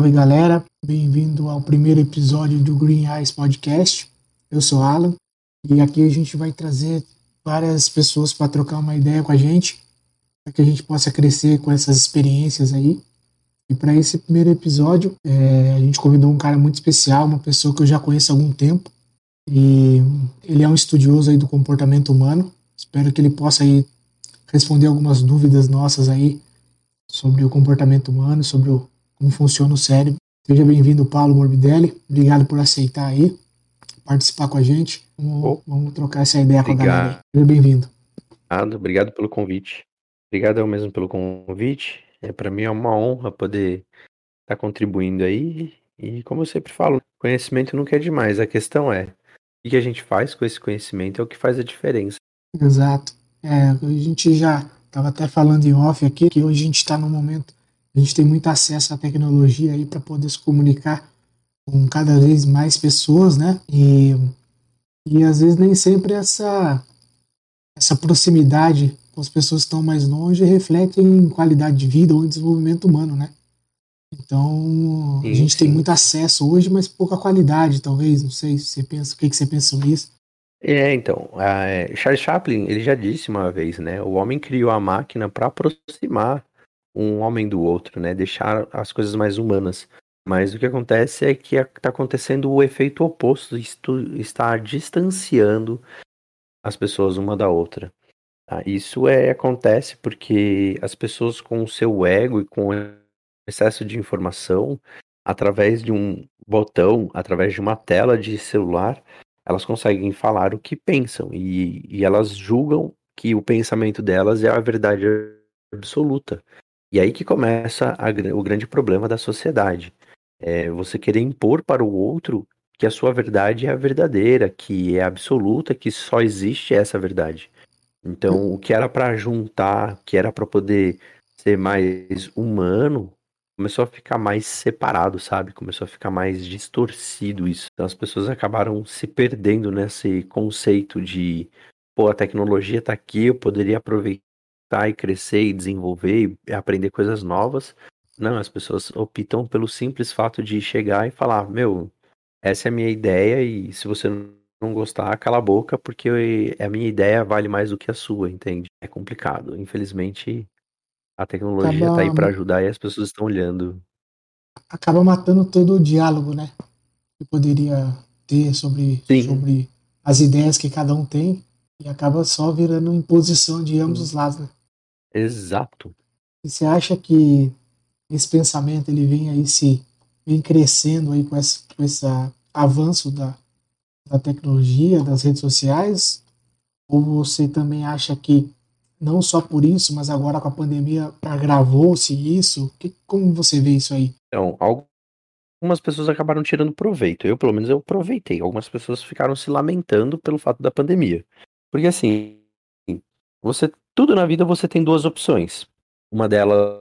Salve galera, bem-vindo ao primeiro episódio do Green Eyes Podcast. Eu sou Alan e aqui a gente vai trazer várias pessoas para trocar uma ideia com a gente, para que a gente possa crescer com essas experiências aí. E para esse primeiro episódio, é, a gente convidou um cara muito especial, uma pessoa que eu já conheço há algum tempo. E ele é um estudioso aí do comportamento humano. Espero que ele possa aí responder algumas dúvidas nossas aí sobre o comportamento humano, sobre o, como funciona o cérebro. Seja bem-vindo, Paulo Morbidelli. Obrigado por aceitar aí, participar com a gente. Vamos, oh. vamos trocar essa ideia Obrigado. com a galera. Seja bem-vindo. Obrigado, obrigado pelo convite. Obrigado eu mesmo pelo convite. É para mim é uma honra poder estar tá contribuindo aí. E como eu sempre falo, conhecimento nunca é demais. A questão é o que a gente faz com esse conhecimento é o que faz a diferença. Exato. É, a gente já estava até falando em off aqui que hoje a gente está num momento, a gente tem muito acesso à tecnologia aí para poder se comunicar com cada vez mais pessoas, né? E, e às vezes nem sempre essa, essa proximidade com as pessoas que estão mais longe reflete em qualidade de vida ou em desenvolvimento humano, né? Então, sim, a gente sim. tem muito acesso hoje, mas pouca qualidade, talvez. Não sei se você pensa, o que, que você pensa sobre isso? É, então, a, Charles Chaplin, ele já disse uma vez, né? O homem criou a máquina para aproximar um homem do outro, né? Deixar as coisas mais humanas. Mas o que acontece é que está acontecendo o efeito oposto, isto está distanciando as pessoas uma da outra. Tá? Isso é, acontece porque as pessoas com o seu ego e com excesso de informação, através de um botão, através de uma tela de celular, elas conseguem falar o que pensam e, e elas julgam que o pensamento delas é a verdade absoluta. E aí que começa a, o grande problema da sociedade. É você querer impor para o outro que a sua verdade é a verdadeira, que é absoluta, que só existe essa verdade. Então, o que era para juntar, o que era para poder ser mais humano, começou a ficar mais separado, sabe? Começou a ficar mais distorcido isso. Então as pessoas acabaram se perdendo nesse conceito de, pô, a tecnologia tá aqui, eu poderia aproveitar e crescer e desenvolver e aprender coisas novas. Não, as pessoas optam pelo simples fato de chegar e falar, meu, essa é a minha ideia e se você não gostar, cala a boca, porque a minha ideia vale mais do que a sua, entende? É complicado. Infelizmente, a tecnologia acaba, tá aí para ajudar e as pessoas estão olhando. Acaba matando todo o diálogo, né? Que poderia ter sobre, sobre as ideias que cada um tem e acaba só virando imposição de ambos os lados, né? Exato. E você acha que esse pensamento ele vem aí se vem crescendo aí com esse, com esse avanço da, da tecnologia, das redes sociais? Ou você também acha que não só por isso, mas agora com a pandemia agravou-se isso. Que, como você vê isso aí? Então, algumas pessoas acabaram tirando proveito. Eu, pelo menos, eu aproveitei. Algumas pessoas ficaram se lamentando pelo fato da pandemia. Porque assim, você tudo na vida você tem duas opções. Uma delas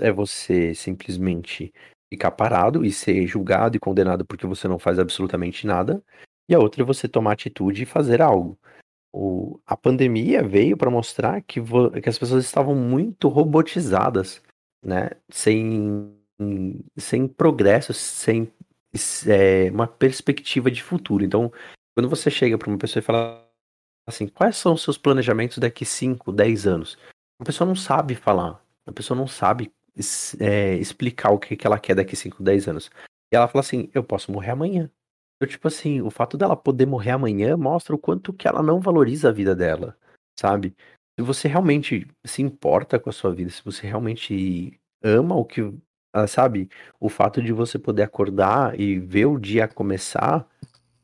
é você simplesmente ficar parado e ser julgado e condenado porque você não faz absolutamente nada. E a outra é você tomar atitude e fazer algo o, a pandemia veio para mostrar que, que as pessoas estavam muito robotizadas, né? Sem, sem progresso, sem é, uma perspectiva de futuro. Então, quando você chega para uma pessoa e fala assim, quais são os seus planejamentos daqui 5, 10 anos? A pessoa não sabe falar, a pessoa não sabe é, explicar o que, que ela quer daqui 5, 10 anos. E ela fala assim, eu posso morrer amanhã. Eu, tipo assim, o fato dela poder morrer amanhã mostra o quanto que ela não valoriza a vida dela, sabe? Se você realmente se importa com a sua vida, se você realmente ama o que, ah, sabe, o fato de você poder acordar e ver o dia começar,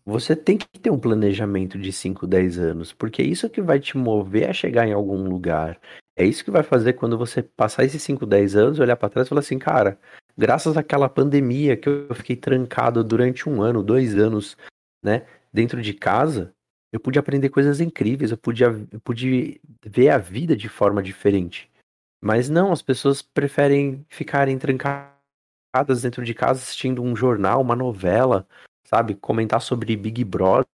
você tem que ter um planejamento de 5, 10 anos, porque é isso que vai te mover a chegar em algum lugar. É isso que vai fazer quando você passar esses 5, 10 anos, olhar para trás e falar assim, cara, graças àquela pandemia que eu fiquei trancado durante um ano, dois anos, né, dentro de casa, eu pude aprender coisas incríveis, eu pude, eu pude ver a vida de forma diferente. Mas não, as pessoas preferem ficarem trancadas dentro de casa assistindo um jornal, uma novela, sabe? Comentar sobre Big Brother.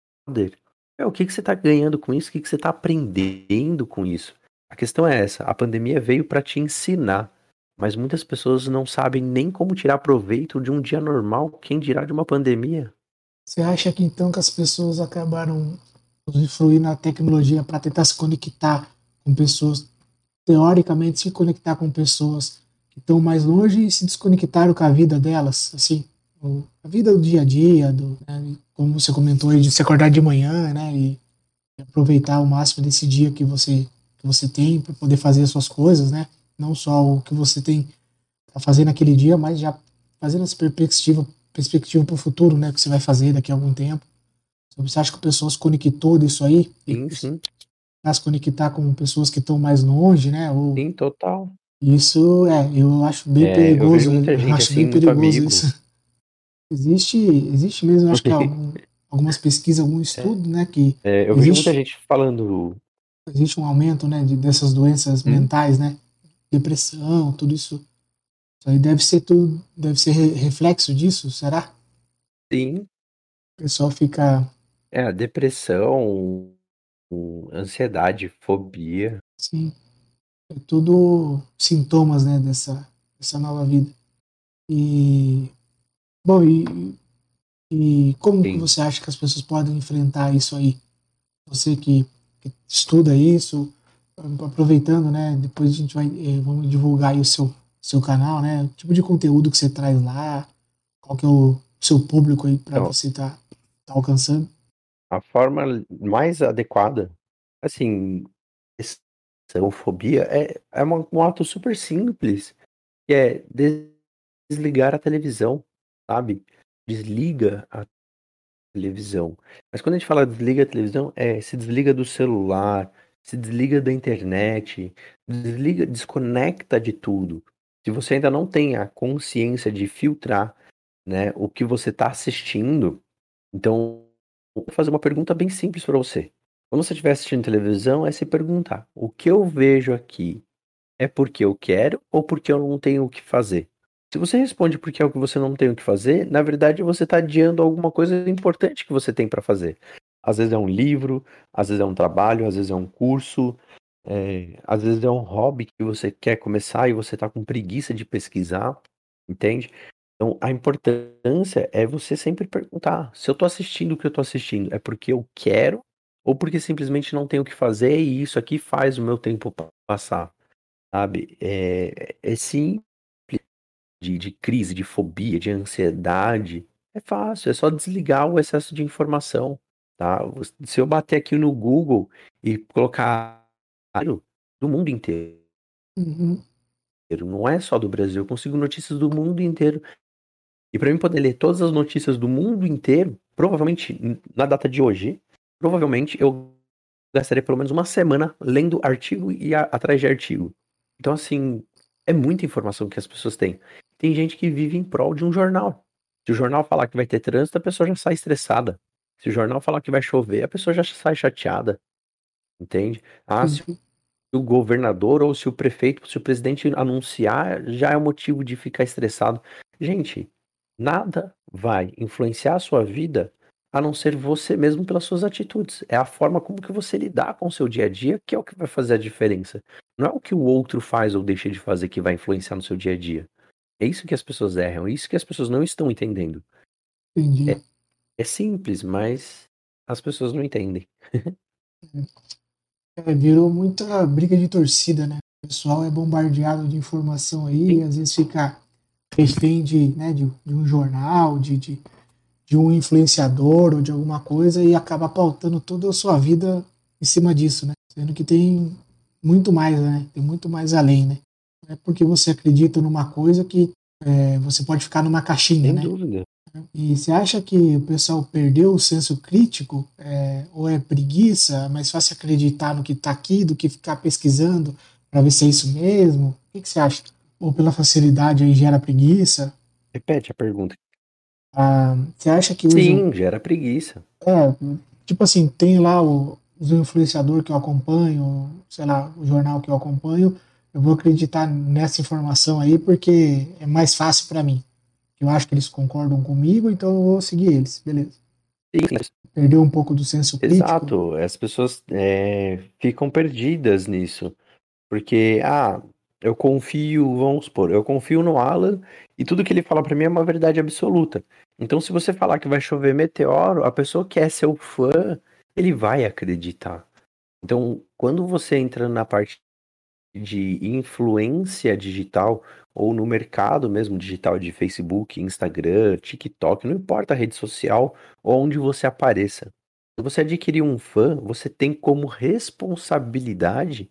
É, o que, que você está ganhando com isso? O que, que você está aprendendo com isso? A questão é essa: a pandemia veio para te ensinar Mas muitas pessoas não sabem nem como tirar proveito de um dia normal, quem dirá de uma pandemia. Você acha que então que as pessoas acabaram usufruindo na tecnologia para tentar se conectar com pessoas, teoricamente se conectar com pessoas que estão mais longe e se desconectaram com a vida delas, assim, a vida do dia a dia, do, né, como você comentou aí, de se acordar de manhã, né, e aproveitar o máximo desse dia que você que você tem para poder fazer as suas coisas, né, não só o que você tem para fazer naquele dia, mas já fazendo essa perspectiva perspectiva para o futuro, né, que você vai fazer daqui a algum tempo. Você acha que o pessoal se conectou disso aí? Sim, sim. Para se conectar com pessoas que estão mais longe, né? Ou... Sim, total. Isso, é, eu acho bem é, perigoso. Eu vejo muita gente eu acho assim, bem perigoso isso. Existe, existe mesmo, acho que algum, algumas pesquisas, algum é. estudo, né, que é, eu existe, vejo muita gente falando existe um aumento, né, de, dessas doenças hum. mentais, né, depressão, tudo isso. Isso aí deve ser tudo, deve ser reflexo disso, será? Sim. O pessoal fica é, a depressão, ansiedade, fobia. Sim. É tudo sintomas, né, dessa, dessa nova vida. E. Bom, e, e como você acha que as pessoas podem enfrentar isso aí? Você que, que estuda isso, aproveitando, né? Depois a gente vai eh, vamos divulgar aí o seu, seu canal, né? O tipo de conteúdo que você traz lá, qual que é o seu público aí para você estar tá, tá alcançando a forma mais adequada, assim, fobia é, é um ato super simples, que é desligar a televisão, sabe? Desliga a televisão. Mas quando a gente fala desliga a televisão, é se desliga do celular, se desliga da internet, desliga, desconecta de tudo. Se você ainda não tem a consciência de filtrar, né, o que você está assistindo, então Vou fazer uma pergunta bem simples para você. Quando você estiver assistindo televisão, é se perguntar: o que eu vejo aqui é porque eu quero ou porque eu não tenho o que fazer? Se você responde porque é o que você não tem o que fazer, na verdade você está adiando alguma coisa importante que você tem para fazer. Às vezes é um livro, às vezes é um trabalho, às vezes é um curso, é, às vezes é um hobby que você quer começar e você está com preguiça de pesquisar, entende? Então, a importância é você sempre perguntar: se eu tô assistindo o que eu tô assistindo, é porque eu quero ou porque simplesmente não tenho o que fazer e isso aqui faz o meu tempo passar, sabe? É, é simples de, de crise, de fobia, de ansiedade. É fácil, é só desligar o excesso de informação, tá? Se eu bater aqui no Google e colocar do mundo inteiro, uhum. não é só do Brasil, eu consigo notícias do mundo inteiro. E para mim poder ler todas as notícias do mundo inteiro, provavelmente na data de hoje, provavelmente eu gastaria pelo menos uma semana lendo artigo e a, atrás de artigo. Então, assim, é muita informação que as pessoas têm. Tem gente que vive em prol de um jornal. Se o jornal falar que vai ter trânsito, a pessoa já sai estressada. Se o jornal falar que vai chover, a pessoa já sai chateada. Entende? Ah, se o governador ou se o prefeito, se o presidente anunciar, já é motivo de ficar estressado. Gente, Nada vai influenciar a sua vida a não ser você mesmo pelas suas atitudes. É a forma como que você lidar com o seu dia a dia que é o que vai fazer a diferença. Não é o que o outro faz ou deixa de fazer que vai influenciar no seu dia a dia. É isso que as pessoas erram, é isso que as pessoas não estão entendendo. Entendi. É, é simples, mas as pessoas não entendem. é, virou muita briga de torcida, né? O pessoal é bombardeado de informação aí, Sim. e às vezes fica refém de, né, de, de um jornal, de, de, de, um influenciador ou de alguma coisa e acaba pautando toda a sua vida em cima disso, né? Sendo que tem muito mais, né? Tem muito mais além, né? É porque você acredita numa coisa que é, você pode ficar numa caixinha, Sem né? Dúvida. E você acha que o pessoal perdeu o senso crítico? É, ou é preguiça? É mais fácil acreditar no que está aqui do que ficar pesquisando para ver se é isso mesmo? O que, que você acha? ou pela facilidade aí gera preguiça? Repete a pergunta. Ah, você acha que Sim, gera preguiça. É, tipo assim, tem lá o, os influenciadores que eu acompanho, sei lá, o jornal que eu acompanho, eu vou acreditar nessa informação aí porque é mais fácil para mim. Eu acho que eles concordam comigo, então eu vou seguir eles, beleza. Perdeu um pouco do senso crítico. Exato, as pessoas é, ficam perdidas nisso. Porque, ah, Eu confio, vamos supor, eu confio no Alan e tudo que ele fala para mim é uma verdade absoluta. Então, se você falar que vai chover meteoro, a pessoa que é seu fã, ele vai acreditar. Então, quando você entra na parte de influência digital ou no mercado mesmo digital de Facebook, Instagram, TikTok, não importa a rede social ou onde você apareça. Se você adquirir um fã, você tem como responsabilidade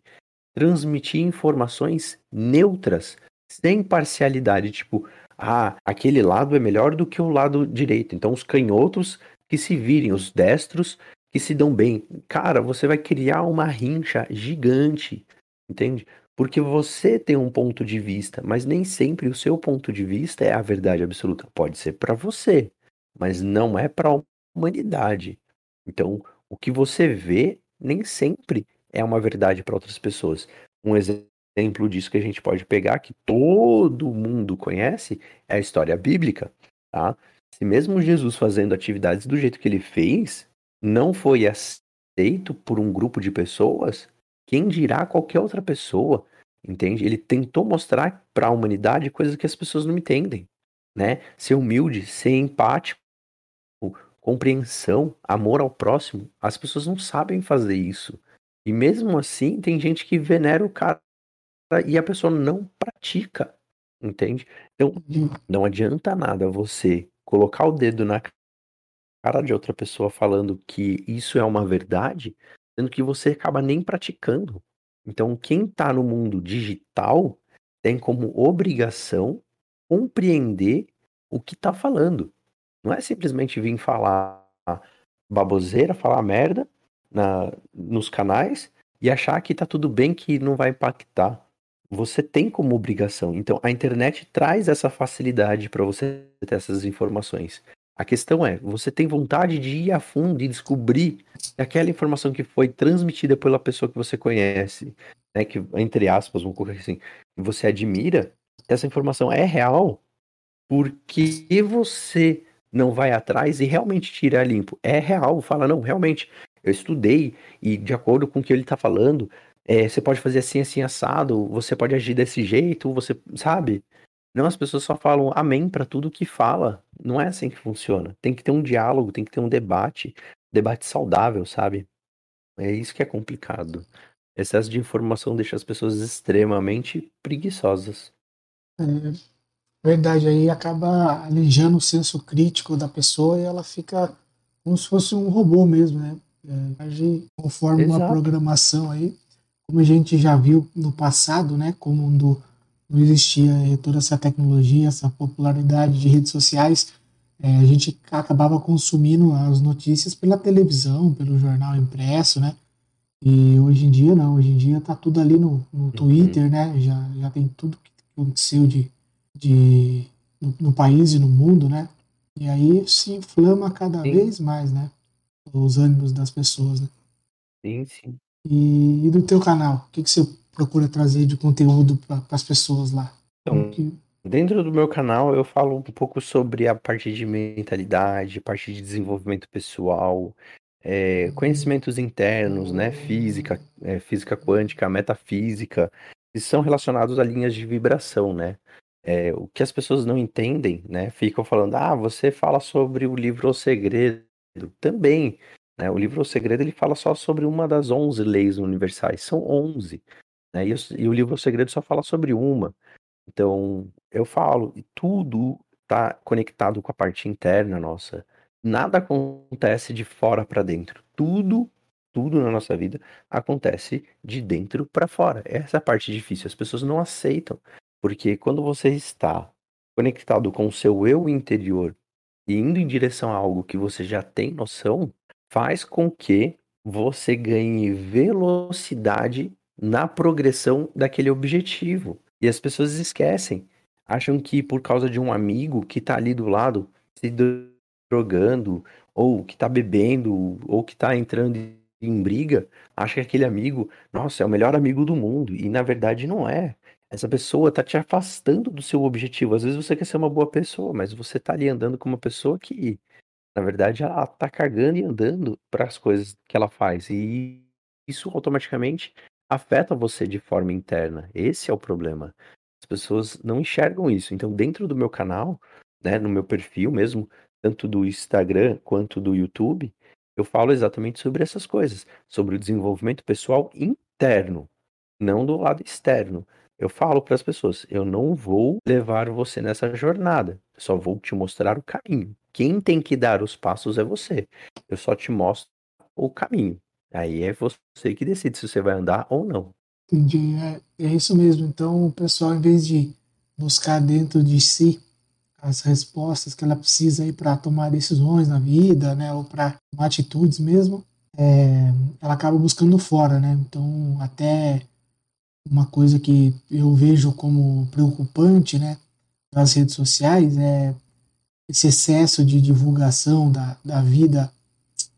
transmitir informações neutras, sem parcialidade, tipo, ah, aquele lado é melhor do que o lado direito. Então os canhotos que se virem, os destros que se dão bem. Cara, você vai criar uma rincha gigante, entende? Porque você tem um ponto de vista, mas nem sempre o seu ponto de vista é a verdade absoluta. Pode ser para você, mas não é para a humanidade. Então, o que você vê nem sempre é uma verdade para outras pessoas. Um exemplo disso que a gente pode pegar, que todo mundo conhece, é a história bíblica. Tá? Se mesmo Jesus fazendo atividades do jeito que ele fez, não foi aceito por um grupo de pessoas, quem dirá qualquer outra pessoa, entende? Ele tentou mostrar para a humanidade coisas que as pessoas não entendem, né? Ser humilde, ser empático, compreensão, amor ao próximo. As pessoas não sabem fazer isso. E mesmo assim, tem gente que venera o cara e a pessoa não pratica, entende? Então, não adianta nada você colocar o dedo na cara de outra pessoa falando que isso é uma verdade, sendo que você acaba nem praticando. Então, quem está no mundo digital tem como obrigação compreender o que está falando. Não é simplesmente vir falar baboseira, falar merda na, nos canais e achar que tá tudo bem, que não vai impactar. Você tem como obrigação. Então, a internet traz essa facilidade para você ter essas informações. A questão é, você tem vontade de ir a fundo e descobrir que aquela informação que foi transmitida pela pessoa que você conhece, né, que entre aspas, vamos colocar assim, você admira, essa informação é real, porque você não vai atrás e realmente tira limpo. É real, fala, não, realmente, eu estudei e de acordo com o que ele tá falando, é, você pode fazer assim, assim, assado, você pode agir desse jeito, você, sabe? Não, as pessoas só falam amém para tudo que fala. Não é assim que funciona. Tem que ter um diálogo, tem que ter um debate, debate saudável, sabe? É isso que é complicado. Excesso de informação deixa as pessoas extremamente preguiçosas. É, verdade, aí acaba alijando o senso crítico da pessoa e ela fica como se fosse um robô mesmo, né? É, age conforme Exato. uma programação aí, como a gente já viu no passado, né? Como do, não existia toda essa tecnologia, essa popularidade de redes sociais, é, a gente acabava consumindo as notícias pela televisão, pelo jornal impresso, né? E hoje em dia não, hoje em dia tá tudo ali no, no uhum. Twitter, né? Já, já tem tudo que aconteceu de, de, no, no país e no mundo, né? E aí se inflama cada sim. vez mais, né? Os ânimos das pessoas, né? Sim, sim. E, e do teu canal, o que, que você procura trazer de conteúdo para as pessoas lá? Então, dentro do meu canal eu falo um pouco sobre a parte de mentalidade, parte de desenvolvimento pessoal, é, conhecimentos internos, né, física, é, física quântica, metafísica, que são relacionados a linhas de vibração, né? É, o que as pessoas não entendem, né? Ficam falando, ah, você fala sobre o livro O Segredo. Também, né? O livro O Segredo ele fala só sobre uma das 11 leis universais. São 11, né? E, e o livro O Segredo só fala sobre uma. Então, eu falo, e tudo está conectado com a parte interna nossa. Nada acontece de fora para dentro. Tudo, tudo na nossa vida acontece de dentro para fora. Essa é a parte difícil. As pessoas não aceitam. Porque quando você está conectado com o seu eu interior e indo em direção a algo que você já tem noção, faz com que você ganhe velocidade na progressão daquele objetivo. E as pessoas esquecem, acham que por causa de um amigo que está ali do lado, se drogando, ou que tá bebendo, ou que tá entrando em briga, acha que aquele amigo, nossa, é o melhor amigo do mundo. E na verdade não é. Essa pessoa tá te afastando do seu objetivo. Às vezes você quer ser uma boa pessoa, mas você tá ali andando com uma pessoa que, na verdade, ela tá cagando e andando para as coisas que ela faz. E isso automaticamente afeta você de forma interna. Esse é o problema. As pessoas não enxergam isso. Então, dentro do meu canal, né, no meu perfil mesmo, tanto do Instagram quanto do YouTube, eu falo exatamente sobre essas coisas, sobre o desenvolvimento pessoal interno, não do lado externo. Eu falo para as pessoas, eu não vou levar você nessa jornada, eu só vou te mostrar o caminho. Quem tem que dar os passos é você. Eu só te mostro o caminho. Aí é você que decide se você vai andar ou não. Entendi. É, é isso mesmo. Então, o pessoal, em vez de buscar dentro de si as respostas que ela precisa aí para tomar decisões na vida, né, ou para tomar atitudes mesmo, é, ela acaba buscando fora, né? Então, até uma coisa que eu vejo como preocupante, né, nas redes sociais é esse excesso de divulgação da, da vida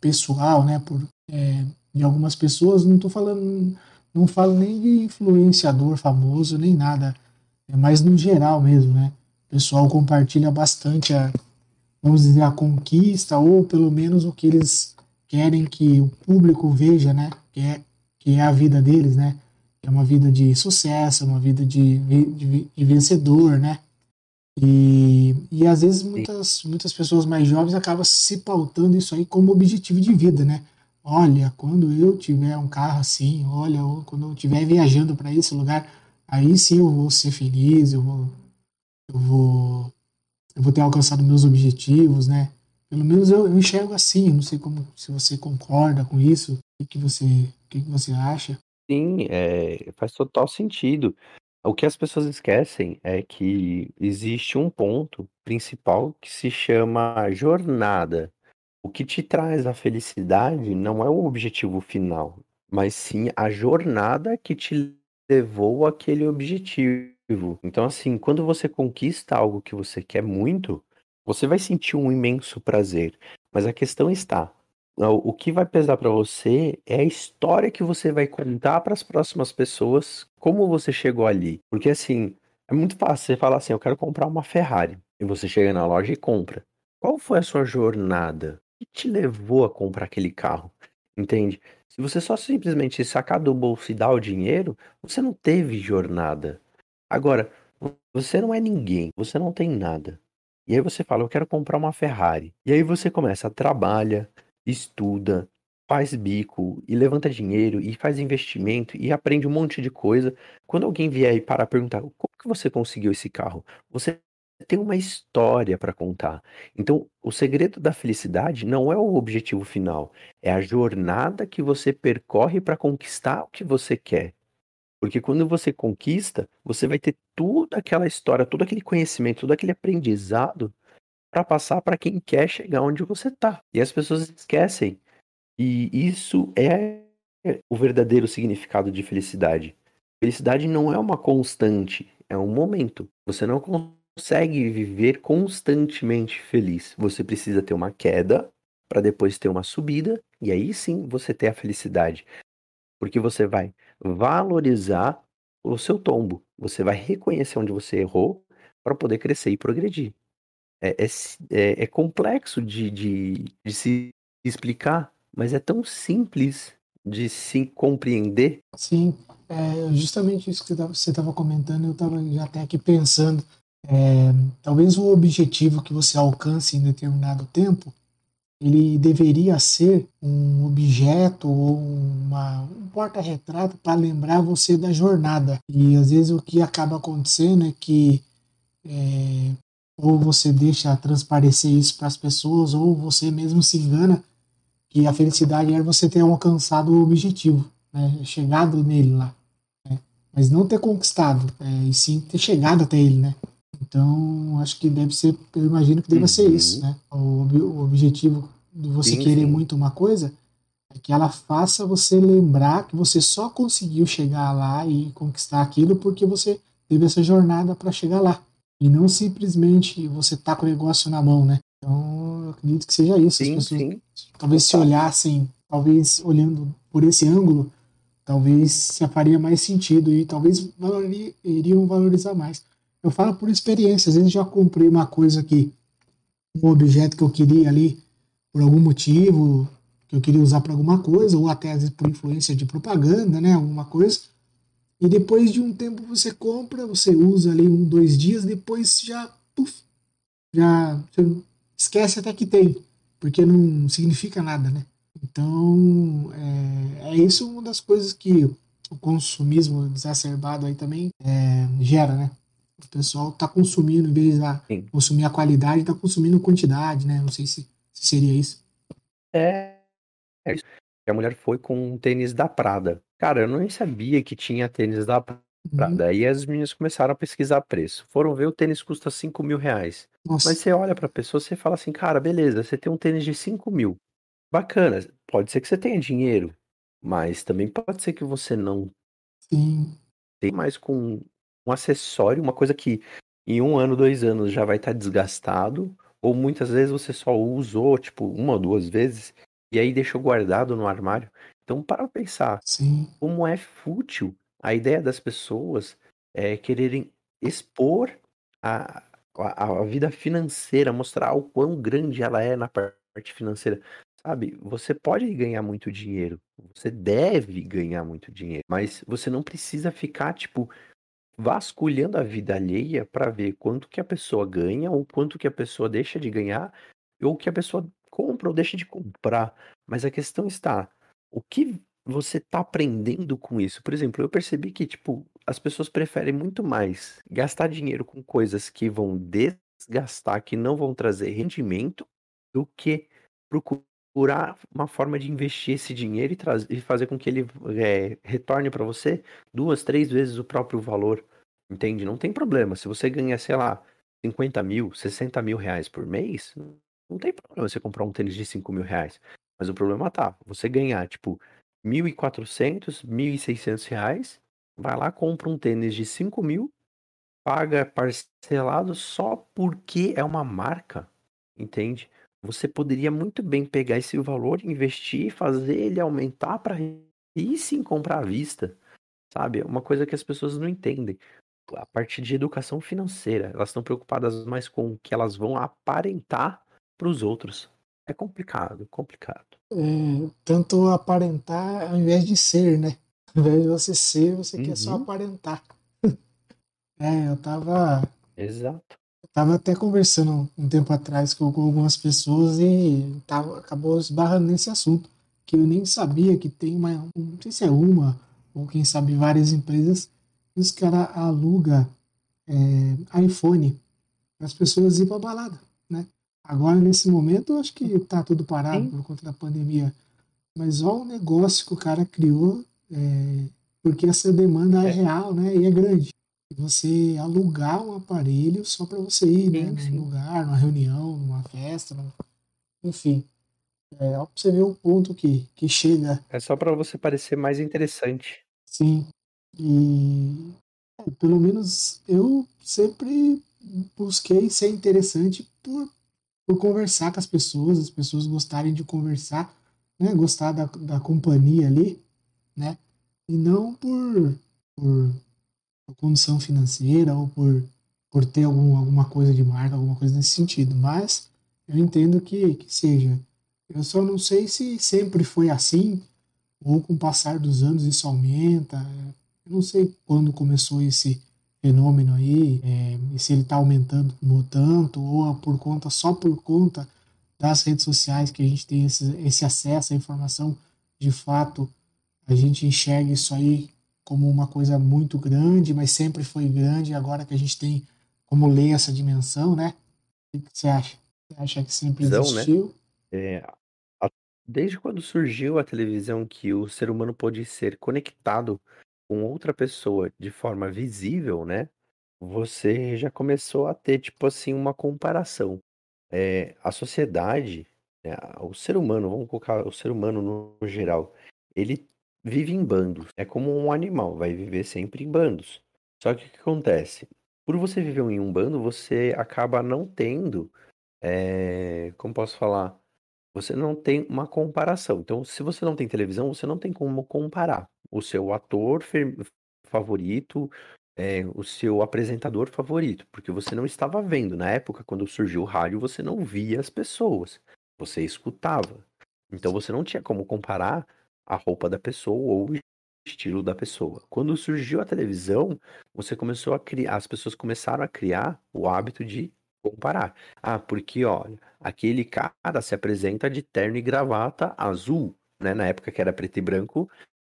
pessoal, né, por é, de algumas pessoas. Não estou falando, não falo nem de influenciador famoso nem nada, é mais no geral mesmo, né? O pessoal compartilha bastante a, vamos dizer, a conquista ou pelo menos o que eles querem que o público veja, né? Que é, que é a vida deles, né? É uma vida de sucesso, uma vida de, de, de vencedor, né? E, e às vezes muitas, muitas pessoas mais jovens acabam se pautando isso aí como objetivo de vida, né? Olha, quando eu tiver um carro assim, olha, quando eu estiver viajando para esse lugar, aí sim eu vou ser feliz, eu vou, eu vou, eu vou ter alcançado meus objetivos, né? Pelo menos eu, eu enxergo assim, eu não sei como se você concorda com isso, o que, você, o que, que você acha? Sim, é, faz total sentido. O que as pessoas esquecem é que existe um ponto principal que se chama jornada. O que te traz a felicidade não é o objetivo final, mas sim a jornada que te levou àquele objetivo. Então, assim, quando você conquista algo que você quer muito, você vai sentir um imenso prazer. Mas a questão está, o que vai pesar para você é a história que você vai contar para as próximas pessoas, como você chegou ali. Porque assim, é muito fácil você falar assim, eu quero comprar uma Ferrari, e você chega na loja e compra. Qual foi a sua jornada? Que te levou a comprar aquele carro? Entende? Se você só simplesmente sacar do bolso e dar o dinheiro, você não teve jornada. Agora, você não é ninguém, você não tem nada. E aí você fala, eu quero comprar uma Ferrari. E aí você começa, trabalha, estuda, faz bico e levanta dinheiro e faz investimento e aprende um monte de coisa. Quando alguém vier e parar perguntar, como que você conseguiu esse carro? Você tem uma história para contar. Então, o segredo da felicidade não é o objetivo final, é a jornada que você percorre para conquistar o que você quer. Porque quando você conquista, você vai ter toda aquela história, todo aquele conhecimento, todo aquele aprendizado para passar para quem quer chegar onde você está. E as pessoas esquecem. E isso é o verdadeiro significado de felicidade. Felicidade não é uma constante, é um momento. Você não consegue viver constantemente feliz. Você precisa ter uma queda para depois ter uma subida e aí sim você ter a felicidade. Porque você vai valorizar o seu tombo. Você vai reconhecer onde você errou para poder crescer e progredir. É, é, é, é complexo de, de, de se explicar, mas é tão simples de se compreender. Sim, é justamente isso que você estava comentando, eu estava até aqui pensando é, talvez o objetivo que você alcance em determinado tempo ele deveria ser um objeto ou uma, um porta-retrato para lembrar você da jornada. E às vezes o que acaba acontecendo é que é, ou você deixa transparecer isso para as pessoas, ou você mesmo se engana que a felicidade é você ter alcançado o objetivo, né, chegado nele lá. Né, mas não ter conquistado, é, e sim ter chegado até ele, né? Então, acho que deve ser, eu imagino que deva uhum. ser isso, né? O, o, objetivo de você sim, querer sim. muito uma coisa é que ela faça você lembrar que você só conseguiu chegar lá e conquistar aquilo porque você teve essa jornada para chegar lá. E não simplesmente você tá com o negócio na mão, né? Então, eu acredito que seja isso. Sim, As pessoas sim. talvez se olhassem, talvez olhando por esse ângulo, talvez se faria mais sentido e talvez iriam valorizar mais. Eu falo por experiência, às vezes já comprei uma coisa que, um objeto que eu queria ali, por algum motivo, que eu queria usar para alguma coisa, ou até às vezes por influência de propaganda, né, alguma coisa, E depois de um tempo você compra, você usa ali um, dois dias, depois já, puf, já esquece até que tem, porque não significa nada, né? Então, é, é isso uma das coisas que o consumismo exacerbado aí também é, gera, né? O pessoal está consumindo, em vez de consumir a qualidade, está consumindo quantidade, né? Não sei se, se seria isso. É, é isso. A mulher foi com um tênis da Prada. Cara, eu nem sabia que tinha tênis da Prada. Uhum. Aí as meninas começaram a pesquisar preço. Foram ver, o tênis custa 5 mil reais. Nossa. Mas você olha pra pessoa, você fala assim, cara, beleza, você tem um tênis de 5 mil. Bacana, pode ser que você tenha dinheiro, mas também pode ser que você não Sim. tem mais com um acessório, uma coisa que em um ano, dois anos já vai estar tá desgastado, ou muitas vezes você só usou, tipo, uma ou duas vezes, e aí deixou guardado no armário. Então, para pensar Sim. como é fútil a ideia das pessoas é quererem expor a, a, a vida financeira, mostrar o quão grande ela é na parte financeira. Sabe, você pode ganhar muito dinheiro, você deve ganhar muito dinheiro, mas você não precisa ficar, tipo, vasculhando a vida alheia para ver quanto que a pessoa ganha ou quanto que a pessoa deixa de ganhar ou que a pessoa compra ou deixa de comprar. Mas a questão está, o que você tá aprendendo com isso? Por exemplo, eu percebi que, tipo, as pessoas preferem muito mais gastar dinheiro com coisas que vão desgastar, que não vão trazer rendimento, do que procurar uma forma de investir esse dinheiro e, trazer, e fazer com que ele é, retorne para você duas, três vezes o próprio valor. Entende? Não tem problema. Se você ganha, sei lá, 50 mil, 60 mil reais por mês, não tem problema você comprar um tênis de 5 mil reais. Mas o problema tá, você ganhar, tipo, 1.400, 1.600 reais, vai lá, compra um tênis de 5 mil, paga parcelado só porque é uma marca, entende? Você poderia muito bem pegar esse valor, investir, fazer ele aumentar para e sim comprar à vista, sabe? É uma coisa que as pessoas não entendem. A parte de educação financeira, elas estão preocupadas mais com o que elas vão aparentar para os outros. É complicado, complicado. É, tanto aparentar ao invés de ser, né? Ao invés de você ser, você uhum. quer só uhum. aparentar. é, eu tava. Exato. Tava até conversando um tempo atrás com, com algumas pessoas e tava, acabou esbarrando nesse assunto. Que eu nem sabia que tem uma. Não sei se é uma, ou quem sabe várias empresas, que os caras alugam é, iPhone para as pessoas ir pra balada, né? Agora, nesse momento, eu acho que está tudo parado Sim. por conta da pandemia. Mas olha o negócio que o cara criou, é, porque essa demanda é. é. real né, e é grande. Você alugar um aparelho só para você ir né, num lugar, numa reunião, numa festa, enfim. É, para você ver o ponto que, que chega. É só para você parecer mais interessante. Sim. E é, pelo menos eu sempre busquei ser interessante por por conversar com as pessoas, as pessoas gostarem de conversar, né? Gostar da, da companhia ali, né? E não por, por, por condição financeira ou por, por ter algum, alguma coisa de marca, alguma coisa nesse sentido. Mas eu entendo que, que seja. Eu só não sei se sempre foi assim ou com o passar dos anos isso aumenta. Eu não sei quando começou esse fenômeno aí, é, e se ele está aumentando tanto, ou por conta, só por conta das redes sociais que a gente tem esse, esse acesso à informação, de fato, a gente enxerga isso aí como uma coisa muito grande, mas sempre foi grande, agora que a gente tem como ler essa dimensão, né? O que você acha? Você acha que sempre né? existiu? Né? É, a, desde quando surgiu a televisão que o ser humano pôde ser conectado com outra pessoa de forma visível, né, você já começou a ter, tipo assim, uma comparação. É, a sociedade, né, o ser humano, vamos colocar o ser humano no, no geral, ele vive em bandos. É como um animal, vai viver sempre em bandos. Só que o que acontece? Por você viver em um bando, você acaba não tendo, é, como posso falar? Você não tem uma comparação. Então, se você não tem televisão, você não tem como comparar o seu ator favorito, é, o seu apresentador favorito, porque você não estava vendo. Na época, quando surgiu o rádio, você não via as pessoas, você escutava. Então você não tinha como comparar a roupa da pessoa ou o estilo da pessoa. Quando surgiu a televisão, você começou a criar, as pessoas começaram a criar o hábito de comparar. Ah, porque olha, aquele cara se apresenta de terno e gravata azul, né? Na época que era preto e branco,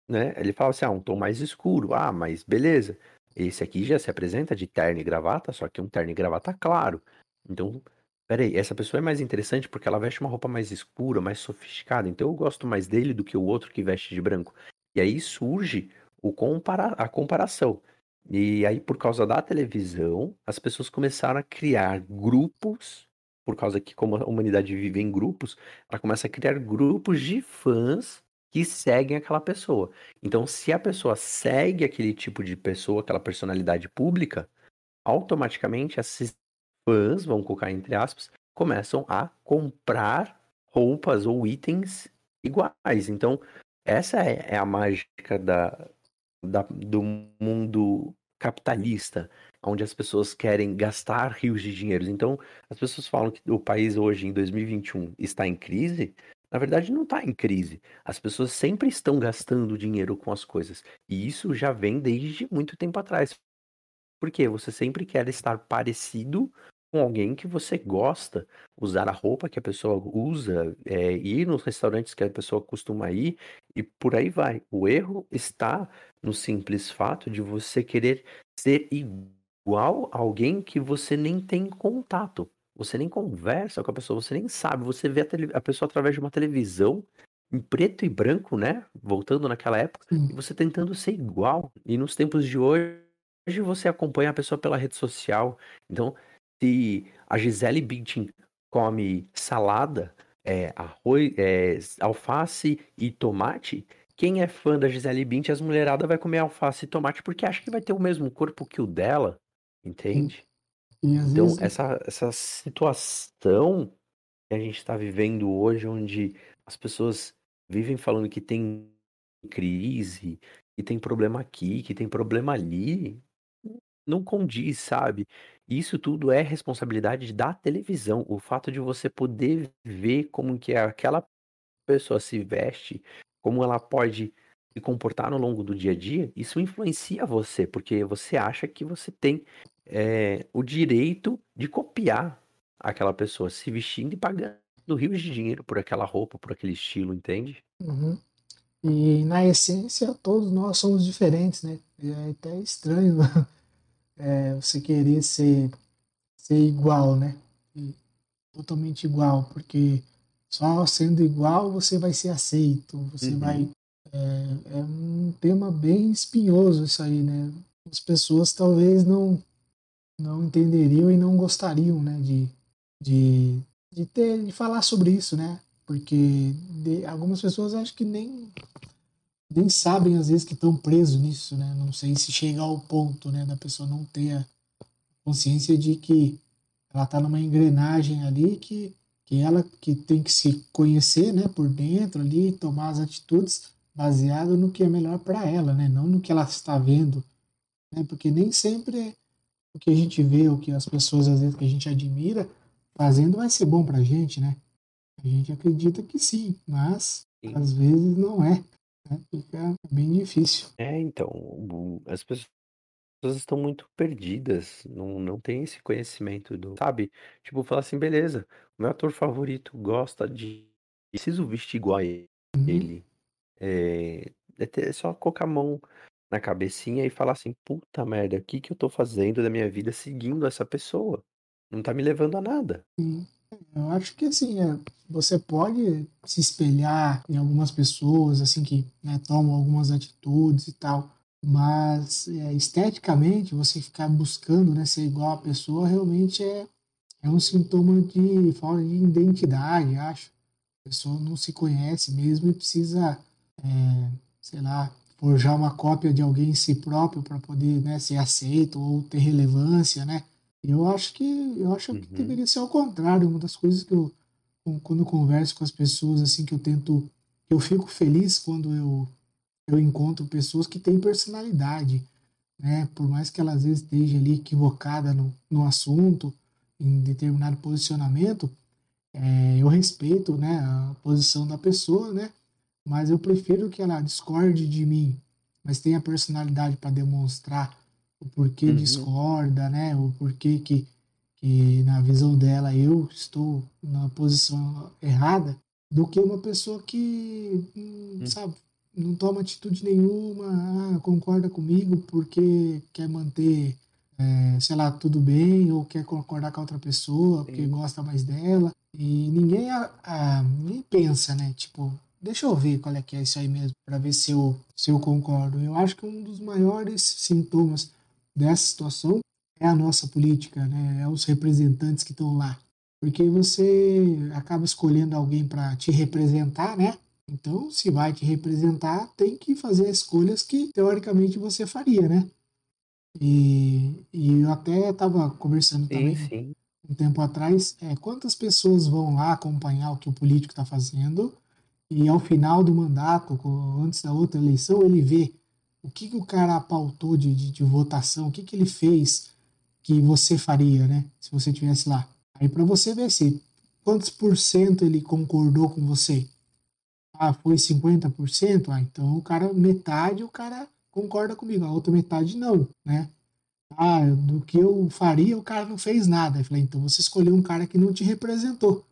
né? Ele fala assim: "Ah, um tom mais escuro". Ah, mas beleza. Esse aqui já se apresenta de terno e gravata, só que um terno e gravata claro. Então, peraí, essa pessoa é mais interessante porque ela veste uma roupa mais escura, mais sofisticada. Então eu gosto mais dele do que o outro que veste de branco. E aí surge o compara a comparação. E aí, por causa da televisão, as pessoas começaram a criar grupos, por causa que, como a humanidade vive em grupos, ela começa a criar grupos de fãs que seguem aquela pessoa. Então, se a pessoa segue aquele tipo de pessoa, aquela personalidade pública, automaticamente esses fãs, vamos colocar entre aspas, começam a comprar roupas ou itens iguais. Então, essa é, é a mágica da, da, do mundo capitalista, onde as pessoas querem gastar rios de dinheiro. Então, as pessoas falam que o país hoje, em 2021, está em crise. Na verdade, não está em crise. As pessoas sempre estão gastando dinheiro com as coisas. E isso já vem desde muito tempo atrás. Porque você sempre quer estar parecido com alguém que você gosta, usar a roupa que a pessoa usa, é, ir nos restaurantes que a pessoa costuma ir e por aí vai. O erro está no simples fato de você querer ser igual a alguém que você nem tem contato. Você nem conversa com a pessoa, você nem sabe. Você vê a, a pessoa através de uma televisão em preto e branco, né? Voltando naquela época, e você tentando ser igual. E nos tempos de hoje, hoje você acompanha a pessoa pela rede social. Então, se a Gisele Bündchen come salada, é, arroz, é, alface e tomate, quem é fã da Gisele Bündchen, as mulheradas vai comer alface e tomate porque acha que vai ter o mesmo corpo que o dela, entende? Então, vezes... essa, essa situação que a gente está vivendo hoje, onde as pessoas vivem falando que tem crise, que tem problema aqui, que tem problema ali, não condiz, sabe? Isso tudo é responsabilidade da televisão. O fato de você poder ver como que aquela pessoa se veste, como ela pode se comportar no longo do dia a dia, isso influencia você, porque você acha que você tem é, o direito de copiar aquela pessoa se vestindo e pagando rios de dinheiro por aquela roupa, por aquele estilo, entende? Uhum. E na essência, todos nós somos diferentes, né? É até estranho é, você querer ser, ser igual, né? E totalmente igual, porque só sendo igual você vai ser aceito, você uhum. vai. É, é, um tema bem espinhoso isso aí, né? As pessoas talvez não, não entenderiam e não gostariam, né? De, de, de, ter, de falar sobre isso, né? Porque de, algumas pessoas acho que nem nem sabem às vezes que estão presos nisso, né? Não sei se chega ao ponto, né, da pessoa não ter a consciência de que ela está numa engrenagem ali que que ela que tem que se conhecer, né, por dentro ali, tomar as atitudes baseado no que é melhor para ela, né, não no que ela está vendo, né? Porque nem sempre o que a gente vê, o que as pessoas às vezes que a gente admira fazendo vai ser bom para a gente, né? A gente acredita que sim, mas sim. às vezes não é. Né? Fica bem difícil. É, então, as pessoas estão muito perdidas, não, não tem esse conhecimento do, sabe? Tipo, falar assim, beleza, o meu ator favorito gosta de. Preciso vestir igual a ele. Uhum. É, é, é só colocar a mão na cabecinha e falar assim, puta merda, o que, que eu tô fazendo da minha vida seguindo essa pessoa? Não tá me levando a nada. Sim. Eu acho que assim, é, você pode se espelhar em algumas pessoas assim que né, tomam algumas atitudes e tal, mas é, esteticamente você ficar buscando né, ser igual a pessoa realmente é, é um sintoma de falta de identidade, acho. A pessoa não se conhece mesmo e precisa, é, sei lá, forjar uma cópia de alguém em si próprio para poder né, ser aceito ou ter relevância, né? Eu acho que eu acho uhum. que deveria ser ao contrário. Uma das coisas que eu, quando eu converso com as pessoas, assim, que eu tento, eu fico feliz quando eu, eu encontro pessoas que têm personalidade, né? Por mais que ela às vezes esteja ali equivocada no, no assunto, em determinado posicionamento, é, eu respeito, né, a posição da pessoa, né? Mas eu prefiro que ela discorde de mim mas tem a personalidade para demonstrar o porquê uhum. discorda, né? O porquê que, que, na visão dela, eu estou na posição errada, do que uma pessoa que, hum, uhum. sabe, não toma atitude nenhuma, ah, concorda comigo porque quer manter, é, sei lá, tudo bem, ou quer concordar com a outra pessoa porque Sim. gosta mais dela. E ninguém, a, a, ninguém pensa, né? Tipo, deixa eu ver qual é que é isso aí mesmo, para ver se eu, se eu concordo. Eu acho que um dos maiores sintomas dessa situação é a nossa política, né? É os representantes que estão lá. Porque você acaba escolhendo alguém para te representar, né? Então, se vai te representar, tem que fazer escolhas que teoricamente você faria, né? E, e eu até estava conversando sim, também sim. um tempo atrás, é, quantas pessoas vão lá acompanhar o que o político está fazendo e ao final do mandato, antes da outra eleição, ele vê o que, que o cara pautou de, de, de votação, o que, que ele fez que você faria, né? Se você estivesse lá. Aí para você ver se quantos por cento ele concordou com você. Ah, foi 50%? Ah, então o cara, metade o cara concorda comigo, a outra metade não, né? Ah, do que eu faria, o cara não fez nada. Eu falei, então você escolheu um cara que não te representou,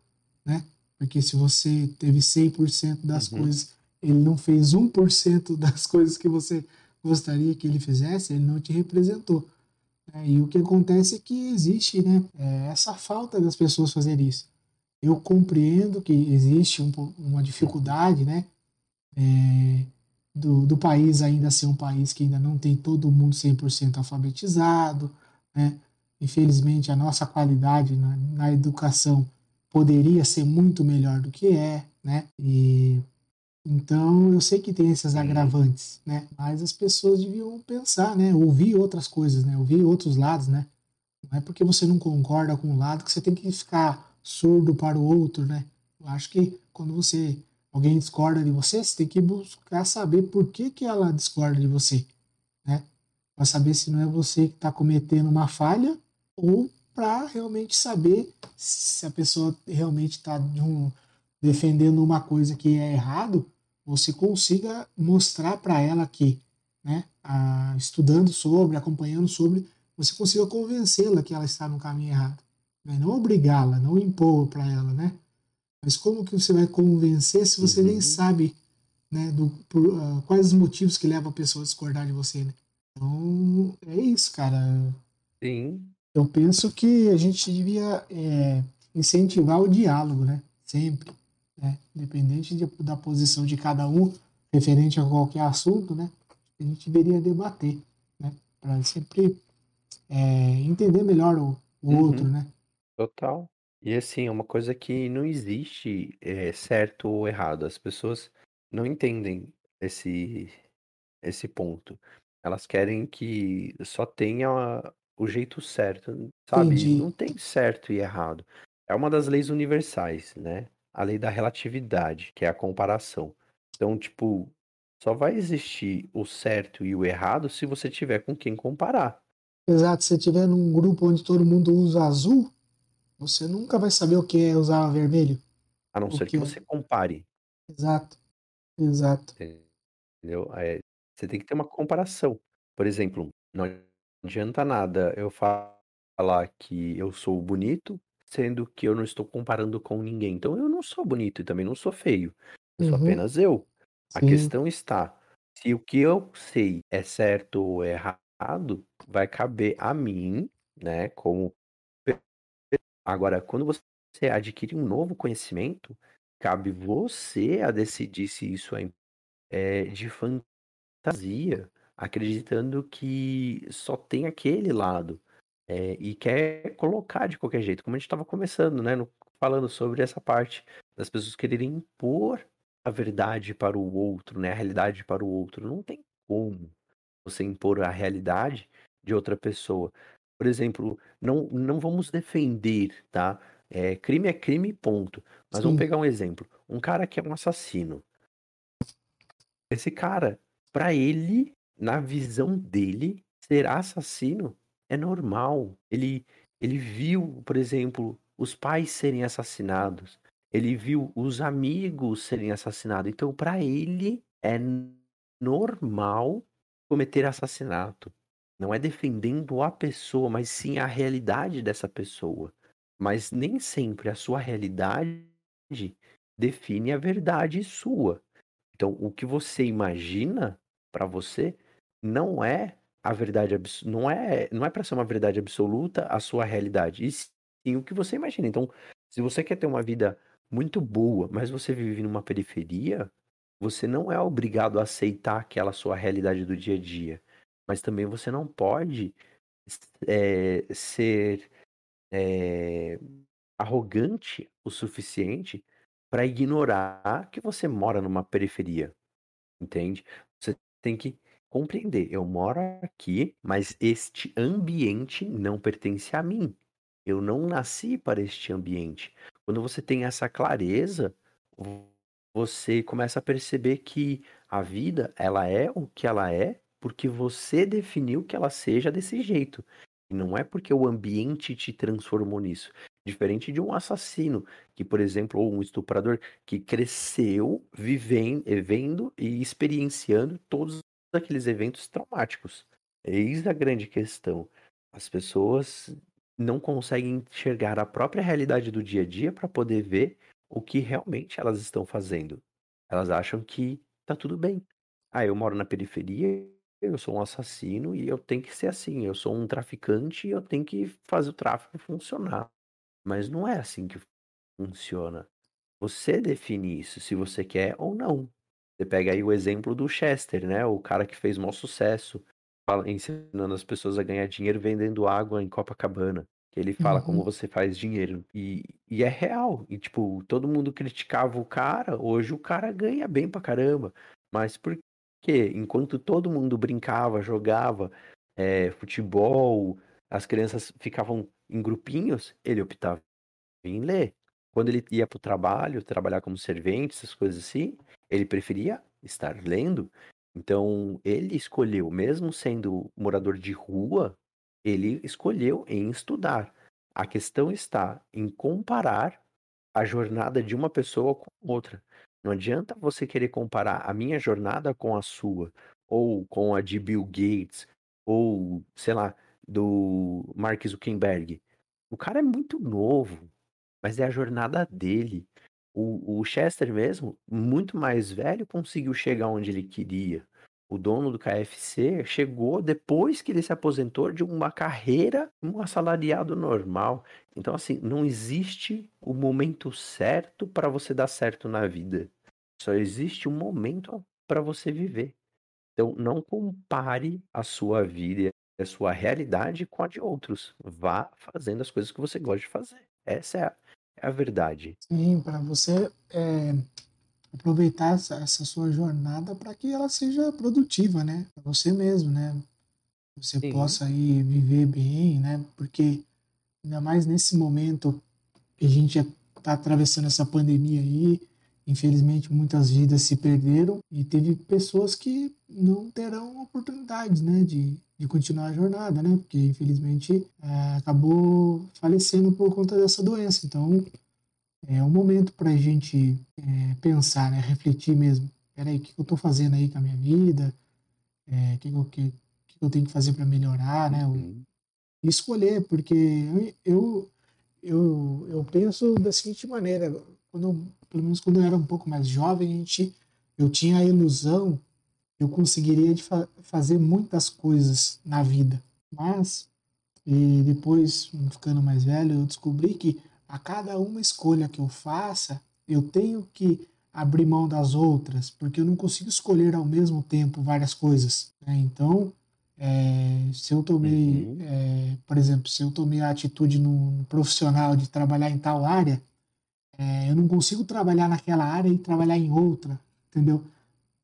né? Porque se você teve 100% das uhum. coisas, ele não fez 1% das coisas que você gostaria que ele fizesse, ele não te representou. É, e o que acontece é que existe né, é essa falta das pessoas fazerem isso. Eu compreendo que existe um, uma dificuldade, né? É, do, do país ainda ser um país que ainda não tem todo mundo 100% alfabetizado, né? Infelizmente, a nossa qualidade na, na, educação poderia ser muito melhor do que é, né? E então eu sei que tem esses agravantes, né? Mas as pessoas deviam pensar, né? Ouvir outras coisas, né? Ouvir outros lados, né? Não é porque você não concorda com um lado que você tem que ficar surdo para o outro, né? Eu acho que quando você alguém discorda de você, você tem que buscar saber por que, que ela discorda de você, né? Para saber se não é você que está cometendo uma falha ou para realmente saber se a pessoa realmente está um, defendendo uma coisa que é errado, você consiga mostrar para ela que, né, a, estudando sobre, acompanhando sobre, você consiga convencê-la que ela está no caminho errado. Né? Não obrigá-la, não impor para ela, né? Mas como que você vai convencer se você uhum. nem sabe né, do, por, uh, quais os motivos que levam a pessoa a discordar de você, né? Então, é isso, cara. Sim. Eu penso que a gente devia é, incentivar o diálogo, né? Sempre. Né? Independente de, da posição de cada um referente a qualquer assunto, né? A gente deveria debater, né? Para sempre é, entender melhor o, o uhum. outro, né? Total. E assim, é uma coisa que não existe é, certo ou errado. As pessoas não entendem esse, esse ponto. Elas querem que só tenha o jeito certo, sabe? Entendi. Não tem certo e errado. É uma das leis universais, né? A lei da relatividade, que é a comparação. Então, tipo, só vai existir o certo e o errado se você tiver com quem comparar. Exato, se você tiver num grupo onde todo mundo usa azul, você nunca vai saber o que é usar vermelho. A não ser que, que você compare. Exato. Exato. Entendeu? É, você tem que ter uma comparação. Por exemplo, não adianta nada eu falar que eu sou bonito, sendo que eu não estou comparando com ninguém. Então eu não sou bonito e também não sou feio. Eu sou uhum. apenas eu. Sim. A questão está: se o que eu sei é certo ou errado, vai caber a mim, né, como Agora, quando você adquire um novo conhecimento, cabe você a decidir se isso é, é de fantasia, acreditando que só tem aquele lado é, e quer colocar de qualquer jeito, como a gente estava começando, né, no, falando sobre essa parte das pessoas quererem impor a verdade para o outro, né, a realidade para o outro. Não tem como você impor a realidade de outra pessoa. Por exemplo, não, não vamos defender, tá? É, crime é crime, ponto. Mas Sim. vamos pegar um exemplo. Um cara que é um assassino. Esse cara, para ele, na visão dele, ser assassino é normal. Ele, ele viu, por exemplo, os pais serem assassinados. Ele viu os amigos serem assassinados. Então, para ele, é normal cometer assassinato. Não é defendendo a pessoa, mas sim a realidade dessa pessoa. Mas nem sempre a sua realidade define a verdade sua. Então, o que você imagina para você não é a verdade não é não é para ser uma verdade absoluta a sua realidade, e sim o que você imagina. Então, se você quer ter uma vida muito boa, mas você vive numa periferia, você não é obrigado a aceitar aquela sua realidade do dia a dia. Mas também você não pode é, ser é, arrogante o suficiente para ignorar que você mora numa periferia. Entende? Você tem que compreender. Eu moro aqui, mas este ambiente não pertence a mim. Eu não nasci para este ambiente. Quando você tem essa clareza, você começa a perceber que a vida, ela é o que ela é porque você definiu que ela seja desse jeito. Não é porque o ambiente te transformou nisso. Diferente de um assassino, que, por exemplo, ou um estuprador que cresceu vivendo, vendo e experienciando todos aqueles eventos traumáticos. Eis a grande questão. As pessoas não conseguem enxergar a própria realidade do dia a dia para poder ver o que realmente elas estão fazendo. Elas acham que tá tudo bem. Ah, eu moro na periferia, eu sou um assassino e eu tenho que ser assim. Eu sou um traficante e eu tenho que fazer o tráfico funcionar. Mas não é assim que funciona. Você define isso, se você quer ou não. Você pega aí o exemplo do Chester, né? O cara que fez maior sucesso ensinando as pessoas a ganhar dinheiro vendendo água em Copacabana. Ele fala uhum. como você faz dinheiro. E, e é real. E, tipo, todo mundo criticava o cara. Hoje o cara ganha bem pra caramba. Mas por quê? Enquanto todo mundo brincava, jogava é, futebol, as crianças ficavam em grupinhos, ele optava em ler. Quando ele ia para o trabalho, trabalhar como servente, essas coisas assim, ele preferia estar lendo. Então, ele escolheu, mesmo sendo morador de rua, ele escolheu em estudar. A questão está em comparar a jornada de uma pessoa com outra. Não adianta você querer comparar a minha jornada com a sua, ou com a de Bill Gates, ou, sei lá, do Mark Zuckerberg. O cara é muito novo, mas é a jornada dele. O, o Chester mesmo, muito mais velho, conseguiu chegar onde ele queria. O dono do KFC chegou depois que ele se aposentou de uma carreira, um assalariado normal. Então, assim, não existe o momento certo para você dar certo na vida. Só existe um momento para você viver. Então, não compare a sua vida a sua realidade com a de outros. Vá fazendo as coisas que você gosta de fazer. Essa é a verdade. Sim, para você é, aproveitar essa, essa, sua jornada para que ela seja produtiva, né? Para você mesmo, né? Você Sim. possa aí viver bem, né? Porque ainda mais nesse momento que a gente está atravessando essa pandemia aí, Infelizmente, muitas vidas se perderam e teve pessoas que não terão oportunidade né, de, de continuar a jornada, né? Porque, infelizmente, é, acabou falecendo por conta dessa doença. Então, é um momento para a gente é, pensar, né, refletir mesmo. Peraí, o que eu estou fazendo aí com a minha vida? É, o que, eu, que, que eu tenho que fazer para melhorar, né? Uhum. E escolher, porque eu, eu, eu penso da seguinte maneira: quando pelo menos quando eu era um pouco mais jovem, a gente, eu tinha a ilusão que eu conseguiria fa fazer muitas coisas na vida. Mas, e depois, ficando mais velho, eu descobri que a cada uma escolha que eu faça, eu tenho que abrir mão das outras, porque eu não consigo escolher ao mesmo tempo várias coisas. Né? Então, é, se eu tomei, uhum. é, por exemplo, se eu tomei a atitude no, no profissional de trabalhar em tal área, é, eu não consigo trabalhar naquela área e trabalhar em outra, entendeu?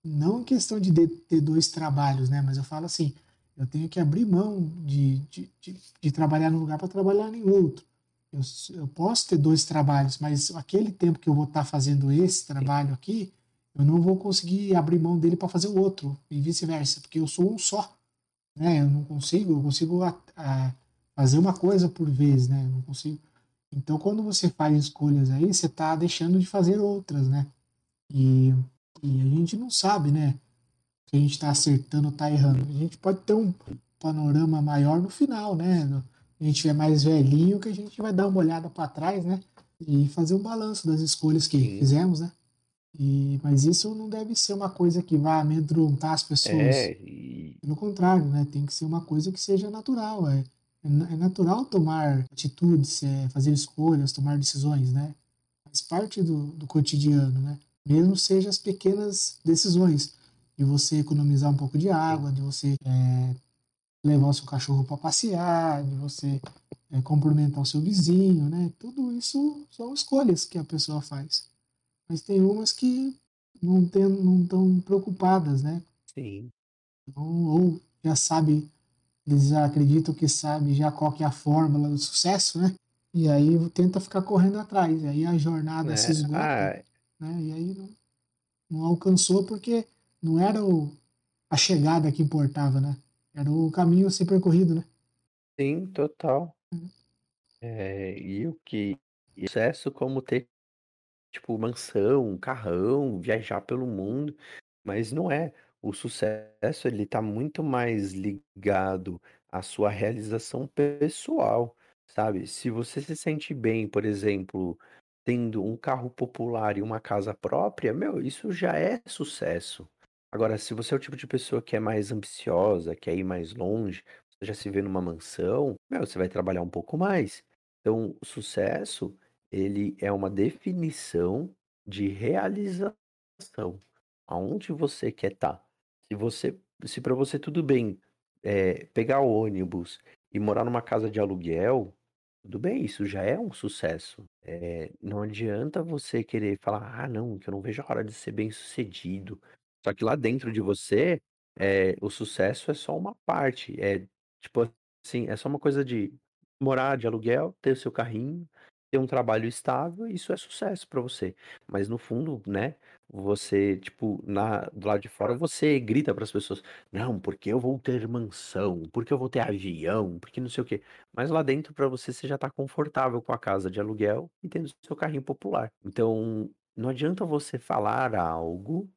Não em questão de ter dois trabalhos, né? Mas eu falo assim, eu tenho que abrir mão de, de, de, de trabalhar num lugar para trabalhar em outro. Eu, eu posso ter dois trabalhos, mas aquele tempo que eu vou estar tá fazendo esse trabalho aqui, eu não vou conseguir abrir mão dele para fazer o outro, e vice-versa, porque eu sou um só. Né? Eu não consigo, eu consigo a, a fazer uma coisa por vez, né? Eu não consigo então, quando você faz escolhas aí, você está deixando de fazer outras, né? E, e, a gente não sabe, né? que a gente está acertando ou está errando. A gente pode ter um panorama maior no final, né? A gente é mais velhinho que a gente vai dar uma olhada para trás, né? E fazer um balanço das escolhas que Sim. fizemos, né? E, mas isso não deve ser uma coisa que vá amedrontar as pessoas. É, e... Pelo contrário, né? Tem que ser uma coisa que seja natural. É, é natural tomar atitudes, é, fazer escolhas, tomar decisões, né? Faz parte do, do cotidiano, né? Mesmo seja as pequenas decisões de você economizar um pouco de água, de você é, levar o seu cachorro para passear, de você é, cumprimentar o seu vizinho, né? Tudo isso são escolhas que a pessoa faz. Mas tem umas que não estão não preocupadas, né? Sim. Então, ou já sabe, eles já acreditam que sabe já qual que é a fórmula do sucesso, né? E aí tenta ficar correndo atrás. E aí a jornada é. se esgota. Ah. Né? E aí não, não alcançou porque não era o, a chegada que importava, né? Era o caminho a ser percorrido, né? Sim, total. Uhum. É, e o que sucesso como ter tipo, mansão, carrão, viajar pelo mundo, mas não é. O sucesso, ele tá muito mais ligado à sua realização pessoal, sabe? Se você se sente bem, por exemplo, tendo um carro popular e uma casa própria, meu, isso já é sucesso. Agora, se você é o tipo de pessoa que é mais ambiciosa, quer ir mais longe, você já se vê numa mansão, meu, você vai trabalhar um pouco mais. Então, o sucesso, ele é uma definição de realização. Aonde você quer estar. Tá. Se você, se para você tudo bem é, pegar ônibus e morar numa casa de aluguel, tudo bem, isso já é um sucesso. É, não adianta você querer falar, ah, não, que eu não vejo a hora de ser bem sucedido. Só que lá dentro de você, é, o sucesso é só uma parte. É tipo assim, é só uma coisa de morar de aluguel, ter o seu carrinho, ter um trabalho estável, isso é sucesso para você. Mas no fundo, né, você, tipo, na, do lado de fora, você grita para as pessoas: "Não, porque eu vou ter mansão, porque eu vou ter avião, porque não sei o quê". Mas lá dentro para você você já tá confortável com a casa de aluguel e tendo seu carrinho popular. Então, não adianta você falar algo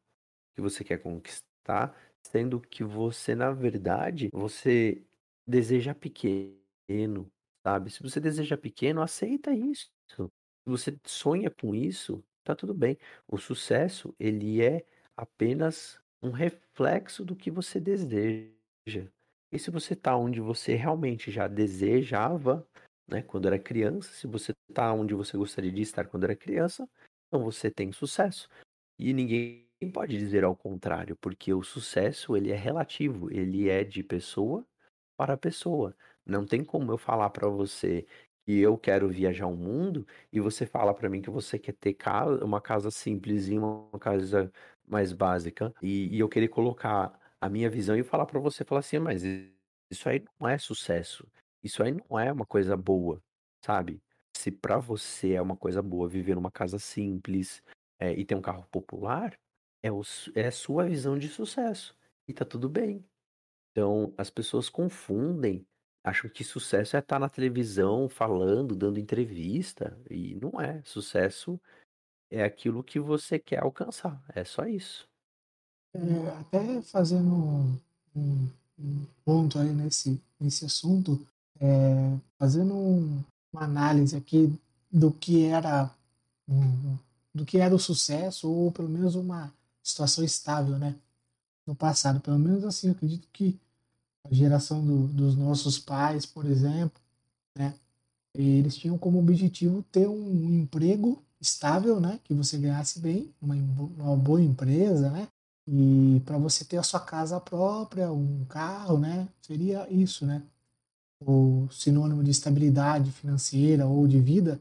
que você quer conquistar, sendo que você, na verdade, você deseja pequeno, sabe? Se você deseja pequeno, aceita isso. Se você sonha com isso, tá tudo bem. O sucesso, ele é apenas um reflexo do que você deseja. E se você tá onde você realmente já desejava, né, quando era criança, se você tá onde você gostaria de estar quando era criança, então você tem sucesso. E ninguém pode dizer ao contrário, porque o sucesso, ele é relativo, ele é de pessoa para pessoa. Não tem como eu falar para você que eu quero viajar o mundo e você fala para mim que você quer ter casa, uma casa simplesinha, uma casa mais básica e, e eu querer colocar a minha visão e falar para você, falar assim, mas isso aí não é sucesso, isso aí não é uma coisa boa, sabe? Se para você é uma coisa boa viver numa casa simples é, e ter um carro popular, é, o, é sua visão de sucesso e tá tudo bem. Então as pessoas confundem acham que sucesso é estar na televisão falando, dando entrevista, e não é. Sucesso é aquilo que você quer alcançar, é só isso. É, até fazendo um, um, ponto aí nesse, nesse assunto, é, fazendo um, uma análise aqui do que era do que era o sucesso ou pelo menos uma situação estável, né, no passado. Pelo menos assim, acredito que a geração do, dos nossos pais, por exemplo, né? Eles tinham como objetivo ter um emprego estável, né? Que você ganhasse bem, uma, uma boa empresa, né? E para você ter a sua casa própria, um carro, né? Seria isso, né? O sinônimo de estabilidade financeira ou de vida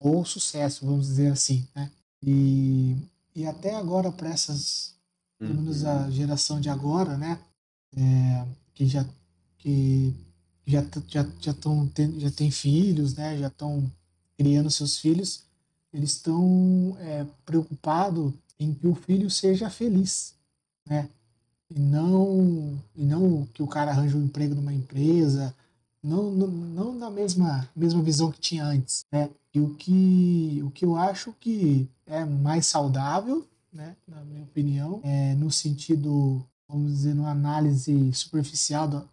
ou sucesso, vamos dizer assim, né? E, e até agora para essas, pelo menos a uhum. geração de agora, né? É, que já que já já já estão já tem filhos, né? Já estão criando seus filhos, eles estão é, preocupados em que o filho seja feliz, né? E não e não que o cara arranje um emprego numa empresa, não, não, não na mesma mesma visão que tinha antes, né? E o que o que eu acho que é mais saudável, né? Na minha opinião, é no sentido vamos dizer, numa análise superficial do,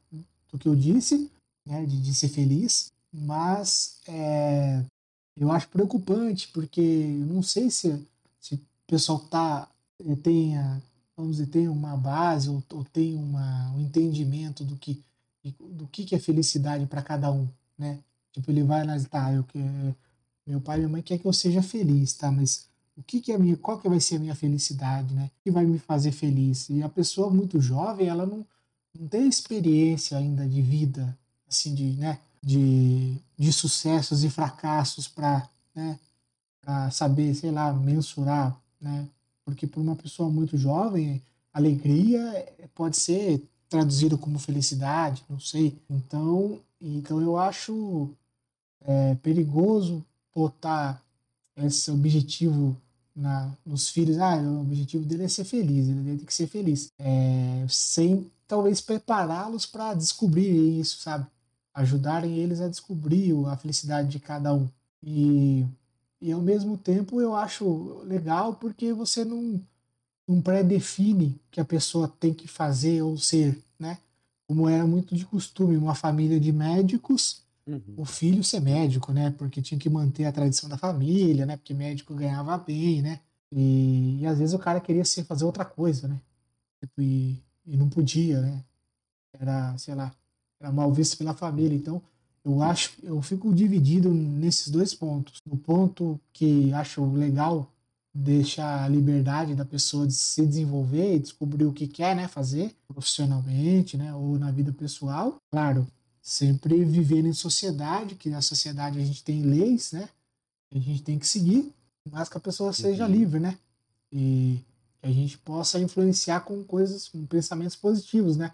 do que eu disse, né, de, de ser feliz, mas é, eu acho preocupante, porque eu não sei se, se o pessoal tá, eh, tenha, vamos dizer, tem uma base ou, ou tem uma, um entendimento do que, do que, que é felicidade para cada um, né? Tipo, ele vai lá, tá, eu, meu pai e minha mãe quer que eu seja feliz, tá? Mas o que, que é minha, qual que vai ser a minha felicidade, né? O que vai me fazer feliz? E a pessoa muito jovem, ela não, não tem experiência ainda de vida, assim, de, né? De, de sucessos e fracassos para né, saber, sei lá, mensurar, né? Porque para uma pessoa muito jovem, alegria pode ser traduzido como felicidade, não sei. Então, então eu acho é, perigoso botar esse objetivo na, nos filhos. Ah, o objetivo dele é ser feliz, ele tem que ser feliz. É, sem talvez prepará-los para descobrir isso, sabe? Ajudarem eles a descobrir a felicidade de cada um. E, e ao mesmo tempo eu acho legal porque você não, não pré-define que a pessoa tem que fazer ou ser, né? Como era muito de costume, uma família de médicos uhum. o filho ser médico, né? Porque tinha que manter a tradição da família, né? Porque médico ganhava bem, né? E, e às vezes o cara queria ser, fazer outra coisa, né? Tipo, e, e não podia, né? Era, sei lá, era mal visto pela família. Então, eu acho, eu fico dividido nesses dois pontos. No ponto que acho legal deixar a liberdade da pessoa de se desenvolver e descobrir o que quer, né, fazer profissionalmente, né, ou na vida pessoal. Claro, sempre viver em sociedade, que na sociedade a gente tem leis, né? A gente tem que seguir, mas que a pessoa seja uhum. livre, né? E que a gente possa influenciar com coisas, com pensamentos positivos, né?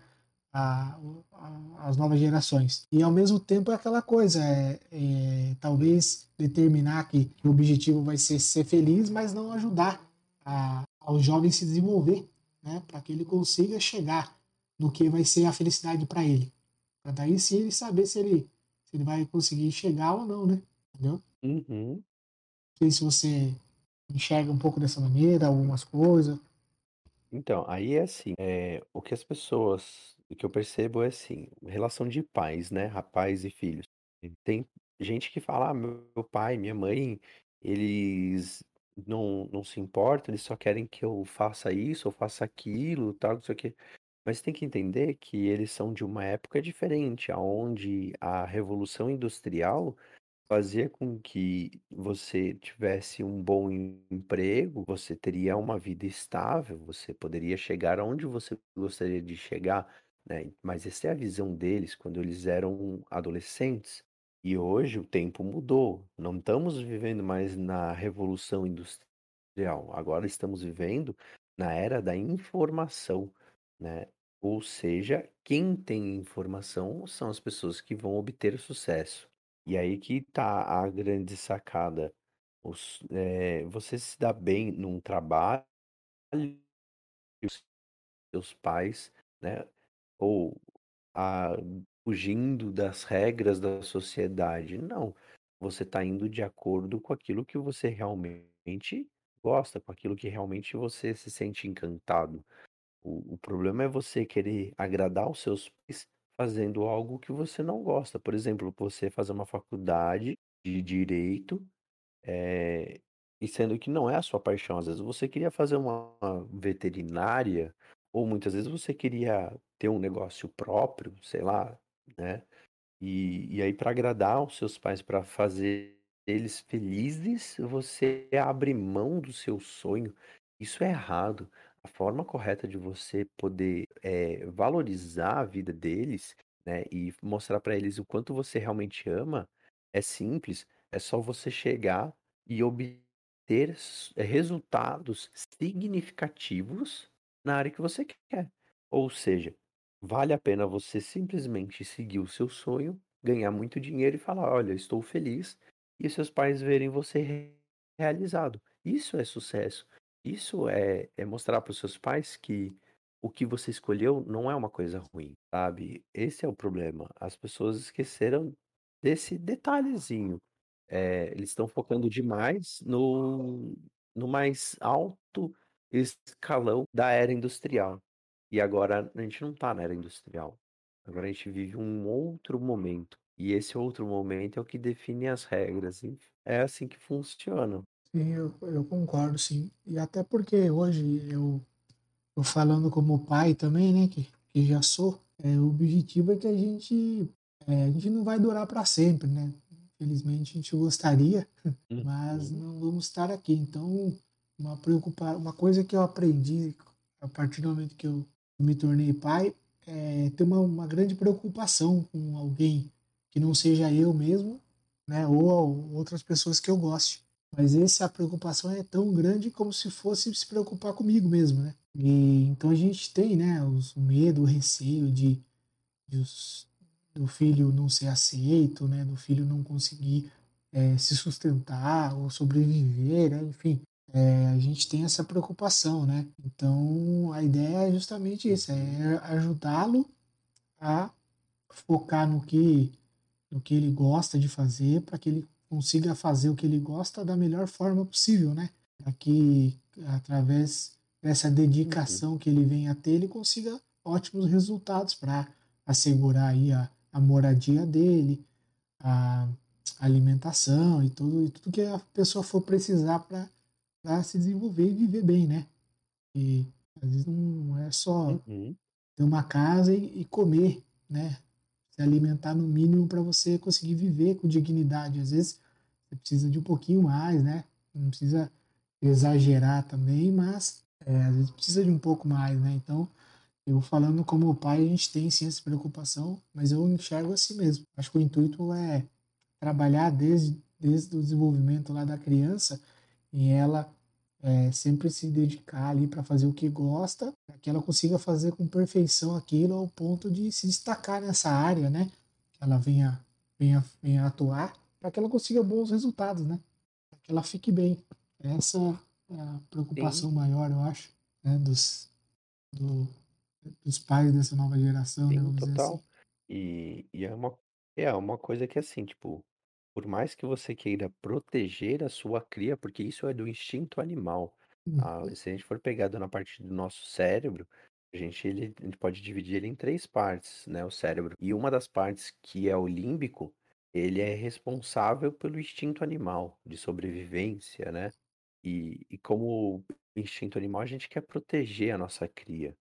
A, a, as novas gerações. E ao mesmo tempo é aquela coisa, é, é talvez determinar que, o objetivo vai ser ser feliz, mas não ajudar a, ao jovem se desenvolver, né? Para que ele consiga chegar no que vai ser a felicidade para ele. Pra daí sim ele saber se ele, se ele vai conseguir chegar ou não, né? Entendeu? Uhum. Não sei se você enxerga um pouco dessa maneira, algumas coisas. Então, aí é assim, é, o que as pessoas, o que eu percebo é assim, relação de pais, né? Rapais e filhos. Tem gente que fala, ah, meu pai, minha mãe, eles não, não se importam, eles só querem que eu faça isso ou faça aquilo, tal, não sei o quê. Mas tem que entender que eles são de uma época diferente, aonde a revolução industrial fazia com que você tivesse um bom emprego, você teria uma vida estável, você poderia chegar aonde você gostaria de chegar, né? Mas essa é a visão deles quando eles eram adolescentes. E hoje o tempo mudou. Não estamos vivendo mais na revolução industrial. Agora estamos vivendo na era da informação, né? Ou seja, quem tem informação são as pessoas que vão obter sucesso. E aí que tá a grande sacada. Os, é, você se dá bem num trabalho, os seus pais, né? Ou a, fugindo das regras da sociedade. Não. Você está indo de acordo com aquilo que você realmente gosta, com aquilo que realmente você se sente encantado. O, o problema é você querer agradar os seus pais fazendo algo que você não gosta. Por exemplo, você fazer uma faculdade de direito, é, e sendo que não é a sua paixão. Às vezes você queria fazer uma veterinária, ou muitas vezes você queria ter um negócio próprio, sei lá, né? E, e aí, para agradar os seus pais, para fazer eles felizes, você abre mão do seu sonho. Isso é errado forma correta de você poder é, valorizar a vida deles, né, e mostrar para eles o quanto você realmente ama, é simples. É só você chegar e obter é, resultados significativos na área que você quer. Ou seja, vale a pena você simplesmente seguir o seu sonho, ganhar muito dinheiro e falar: olha, estou feliz, e seus pais verem você realizado. Isso é sucesso. Isso é, é mostrar para os seus pais que o que você escolheu não é uma coisa ruim, sabe? Esse é o problema. As pessoas esqueceram desse detalhezinho. É, eles estão focando demais no, no mais alto escalão da era industrial. E agora a gente não tá na era industrial. Agora a gente vive um outro momento. E esse outro momento é o que define as regras. E é assim que funciona. Sim, eu, eu concordo, sim. E até porque hoje eu, eu falando como pai também, né, que, que já sou, é, o objetivo é que a gente, é, a gente não vai durar para sempre, né? Infelizmente a gente gostaria, Uhum. mas não vamos estar aqui. Então, uma preocupa uma coisa que eu aprendi a partir do momento que eu me tornei pai é ter uma, uma grande preocupação com alguém que não seja eu mesmo, né, ou outras pessoas que eu goste. Mas essa preocupação é tão grande como se fosse se preocupar comigo mesmo, né? E então a gente tem, né, os, o medo, o receio de, de os, do filho não ser aceito, né, do filho não conseguir é, se sustentar ou sobreviver, né, enfim. É, a gente tem essa preocupação, né? Então a ideia é justamente isso, é ajudá-lo a focar no que no que ele gosta de fazer para que ele consiga fazer o que ele gosta da melhor forma possível, né? Para que através dessa dedicação que ele vem a ter, ele consiga ótimos resultados para assegurar aí a, a moradia dele, a alimentação e tudo, e tudo que a pessoa for precisar para se desenvolver e viver bem, né? E às vezes não é só Uhum. ter uma casa e, e comer, né? Se alimentar no mínimo para você conseguir viver com dignidade. Às vezes você precisa de um pouquinho mais, né? Não precisa exagerar também, mas é, às vezes precisa de um pouco mais, né? Então, eu falando como pai, a gente tem sim essa preocupação, mas eu enxergo assim mesmo. Acho que o intuito é trabalhar desde, desde o desenvolvimento lá da criança e ela é, sempre se dedicar ali para fazer o que gosta, para que ela consiga fazer com perfeição aquilo ao ponto de se destacar nessa área, né? Que ela venha, venha, venha atuar, para que ela consiga bons resultados, né? Para que ela fique bem. Essa é a preocupação Sim. maior, eu acho, né? Dos, do, dos pais dessa nova geração, né? Sim, Vamos dizer total. assim. E, e é uma, é uma coisa que assim, tipo, por mais que você queira proteger a sua cria, porque isso é do instinto animal. Uhum. se a gente for pegado na parte do nosso cérebro, a gente, ele, a gente pode dividir ele em três partes, né? O cérebro. E uma das partes, que é o límbico, ele é responsável pelo instinto animal de sobrevivência, né? E, e como instinto animal, a gente quer proteger a nossa cria.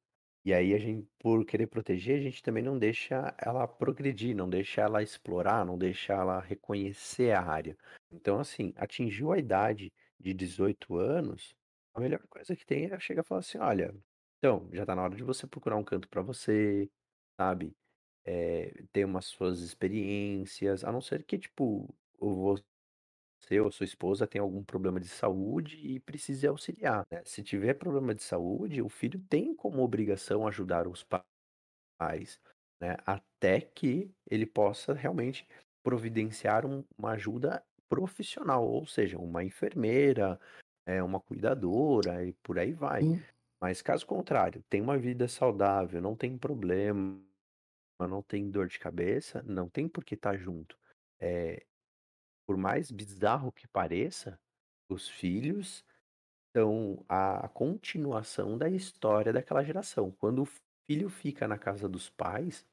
E aí a gente, por querer proteger, a gente também não deixa ela progredir, não deixa ela explorar, não deixa ela reconhecer a área. Então, assim, atingiu a idade de 18 anos, a melhor coisa que tem é chegar e falar assim, olha, então, já tá na hora de você procurar um canto para você, sabe? É, ter umas suas experiências, a não ser que, tipo, você ou sua esposa tem algum problema de saúde e precise auxiliar, né? Se tiver problema de saúde, o filho tem como obrigação ajudar os pais, né? Até que ele possa realmente providenciar um, uma ajuda profissional, ou seja, uma enfermeira, é, uma cuidadora e por aí vai. Sim. Mas caso contrário, tem uma vida saudável, não tem problema, não tem dor de cabeça, não tem por que estar junto. É, por mais bizarro que pareça, os filhos são a continuação da história daquela geração. Quando o filho fica na casa dos pais,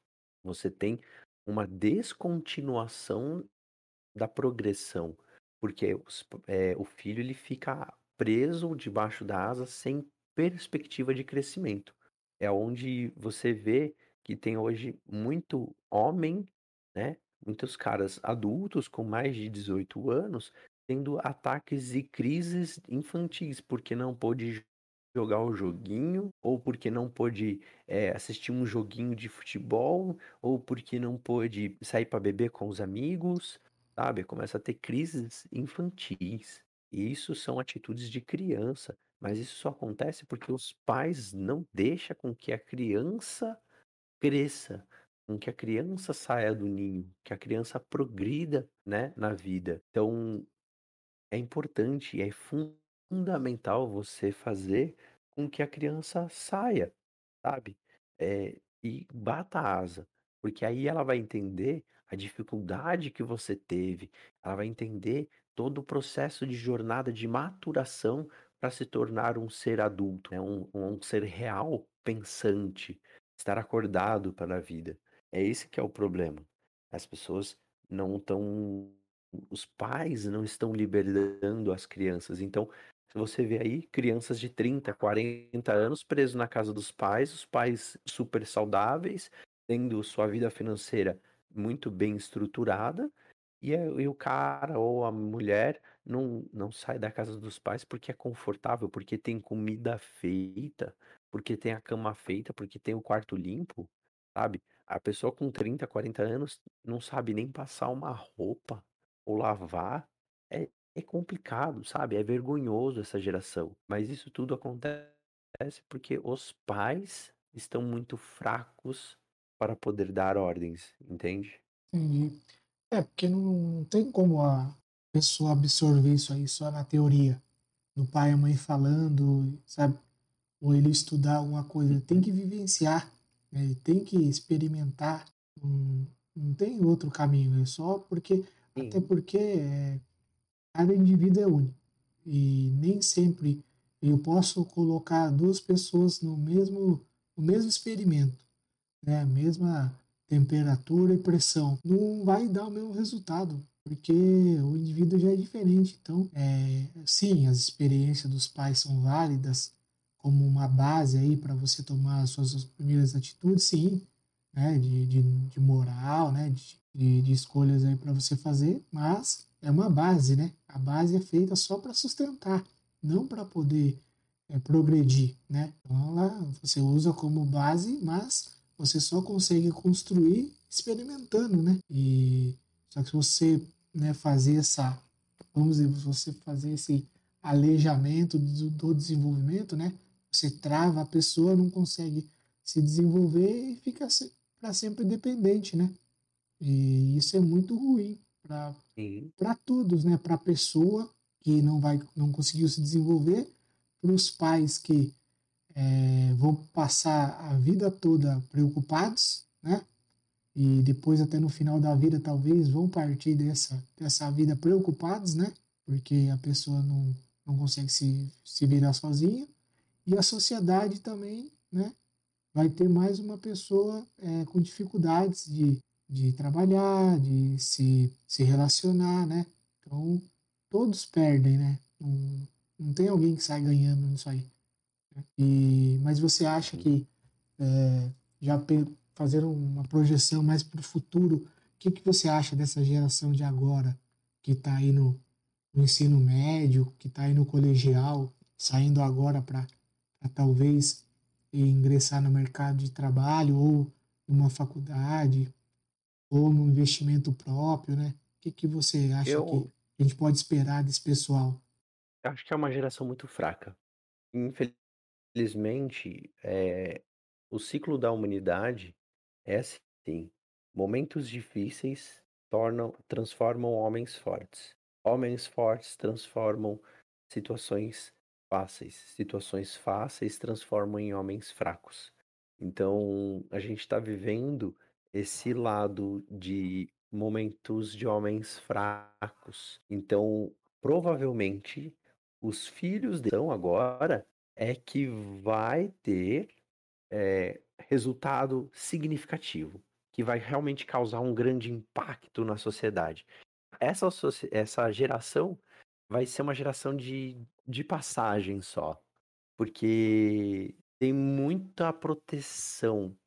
você tem uma descontinuação da progressão, porque os, é, o filho ele fica preso debaixo da asa sem perspectiva de crescimento. É onde você vê que tem hoje muito homem, né? Muitos caras adultos com mais de 18 anos tendo ataques e crises infantis, porque não pôde jogar o joguinho, ou porque não pôde é, assistir um joguinho de futebol, ou porque não pôde sair para beber com os amigos, sabe? Começa a ter crises infantis. E isso são atitudes de criança, mas isso só acontece porque os pais não deixam com que a criança cresça, com que a criança saia do ninho, que a criança progrida, né, na vida. Então, é importante, é fundamental você fazer com que a criança saia, sabe? É, e bata a asa, porque aí ela vai entender a dificuldade que você teve, ela vai entender todo o processo de jornada de maturação para se tornar um ser adulto, né? um, um ser real pensante, estar acordado para a vida. É esse que é o problema. As pessoas não estão. Os pais não estão liberando as crianças. Então, se você vê aí crianças de 30, 40 anos presos na casa dos pais, os pais super saudáveis, tendo sua vida financeira muito bem estruturada, e, e, o cara ou a mulher não, não sai da casa dos pais porque é confortável, porque tem comida feita, porque tem a cama feita, porque tem o quarto limpo, sabe? A pessoa com 30, 40 anos não sabe nem passar uma roupa ou lavar. É, é complicado, sabe? É vergonhoso essa geração. Mas isso tudo acontece porque os pais estão muito fracos para poder dar ordens, entende? Entendi. É, porque não tem como a pessoa absorver isso aí só na teoria. Do pai e a mãe falando, sabe? Ou ele estudar alguma coisa. Tem que vivenciar, né? ele tem que experimentar. Não, não tem outro caminho. É só porque. Sim. Até porque é, cada indivíduo é único. E nem sempre eu posso colocar duas pessoas no mesmo, no mesmo experimento, né? A mesma temperatura e pressão. Não vai dar o mesmo resultado, porque o indivíduo já é diferente. Então, é, sim, as experiências dos pais são válidas como uma base aí para você tomar as suas primeiras atitudes, sim, né? De, de, de moral, né? De, de escolhas aí para você fazer, mas é uma base, né? A base é feita só para sustentar, não para poder é, progredir, né? Então lá você usa como base, mas você só consegue construir experimentando, né? E só que se você né, fazer essa, vamos dizer, você fazer esse alejamento do, do desenvolvimento, né? Você trava a pessoa, não consegue se desenvolver e fica para sempre dependente, né? E isso é muito ruim para todos, né? Para a pessoa que não vai, não conseguiu se desenvolver, para os pais que é, vão passar a vida toda preocupados, né? E depois até no final da vida talvez vão partir dessa dessa vida preocupados, né? Porque a pessoa não, não consegue se, se virar sozinha e a sociedade também, né? Vai ter mais uma pessoa é, com dificuldades de de trabalhar, de se, se relacionar, né? Então, todos perdem, né? Não, não tem alguém que sai ganhando nisso aí. E, mas você acha que, é, já fazer uma projeção mais para o futuro, o que, que você acha dessa geração de agora, que está aí no, no ensino médio, que está aí no colegial, saindo agora para talvez ingressar no mercado de trabalho ou numa faculdade? ou no investimento próprio, né? O que, que você acha eu, que a gente pode esperar desse pessoal? Acho que é uma geração muito fraca. Infelizmente, é, o ciclo da humanidade é assim: momentos difíceis tornam, transformam homens fortes. Homens fortes transformam situações fáceis. Situações fáceis transformam em homens fracos. Então, a gente está vivendo esse lado de momentos de homens fracos. Então, provavelmente, os filhos dele agora é que vai ter é, resultado significativo, que vai realmente causar um grande impacto na sociedade. Essa, essa geração vai ser uma geração de, de passagem só, porque tem muita proteção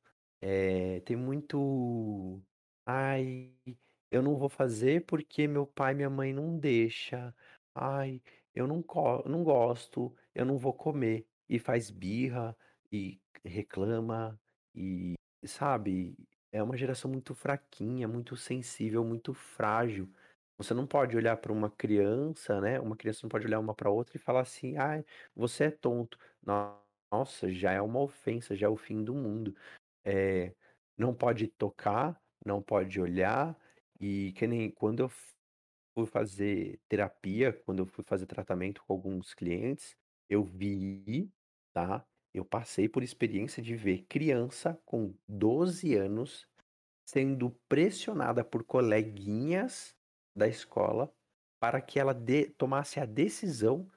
é, tem muito. Ai, eu não vou fazer porque meu pai e minha mãe não deixa. Ai, eu não, não gosto, eu não vou comer. E faz birra e reclama e, sabe, é uma geração muito fraquinha, muito sensível, muito frágil. Você não pode olhar para uma criança, né? Uma criança não pode olhar uma para outra e falar assim: "Ai, você é tonto". Nossa, já é uma ofensa, já é o fim do mundo é, não pode tocar, não pode olhar, e que nem quando eu fui fazer terapia, quando eu fui fazer tratamento com alguns clientes, eu vi, tá? Eu passei por experiência de ver criança com 12 anos sendo pressionada por coleguinhas da escola para que ela de, tomasse a decisão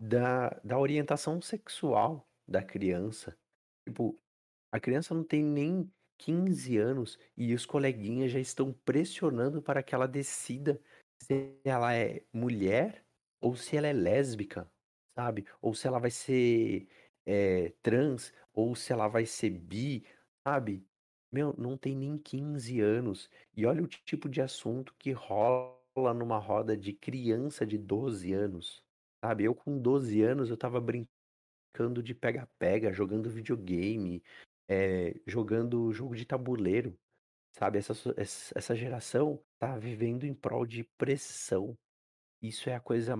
da, da orientação sexual da criança. Tipo, a criança não tem nem 15 anos e os coleguinhas já estão pressionando para que ela decida se ela é mulher ou se ela é lésbica, sabe? Ou se ela vai ser é, trans, ou se ela vai ser bi, sabe? Meu, não tem nem 15 anos. E olha o tipo de assunto que rola numa roda de criança de 12 anos, sabe? Eu com 12 anos eu tava brincando de pega-pega, jogando videogame, é, jogando jogo de tabuleiro, sabe? Essa, essa geração tá vivendo em prol de pressão. Isso é a coisa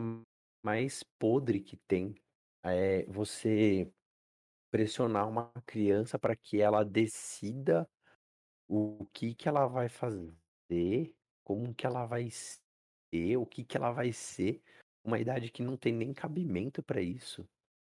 mais podre que tem. É você pressionar uma criança para que ela decida o que que ela vai fazer, como que ela vai ser, o que que ela vai ser, uma idade que não tem nem cabimento para isso,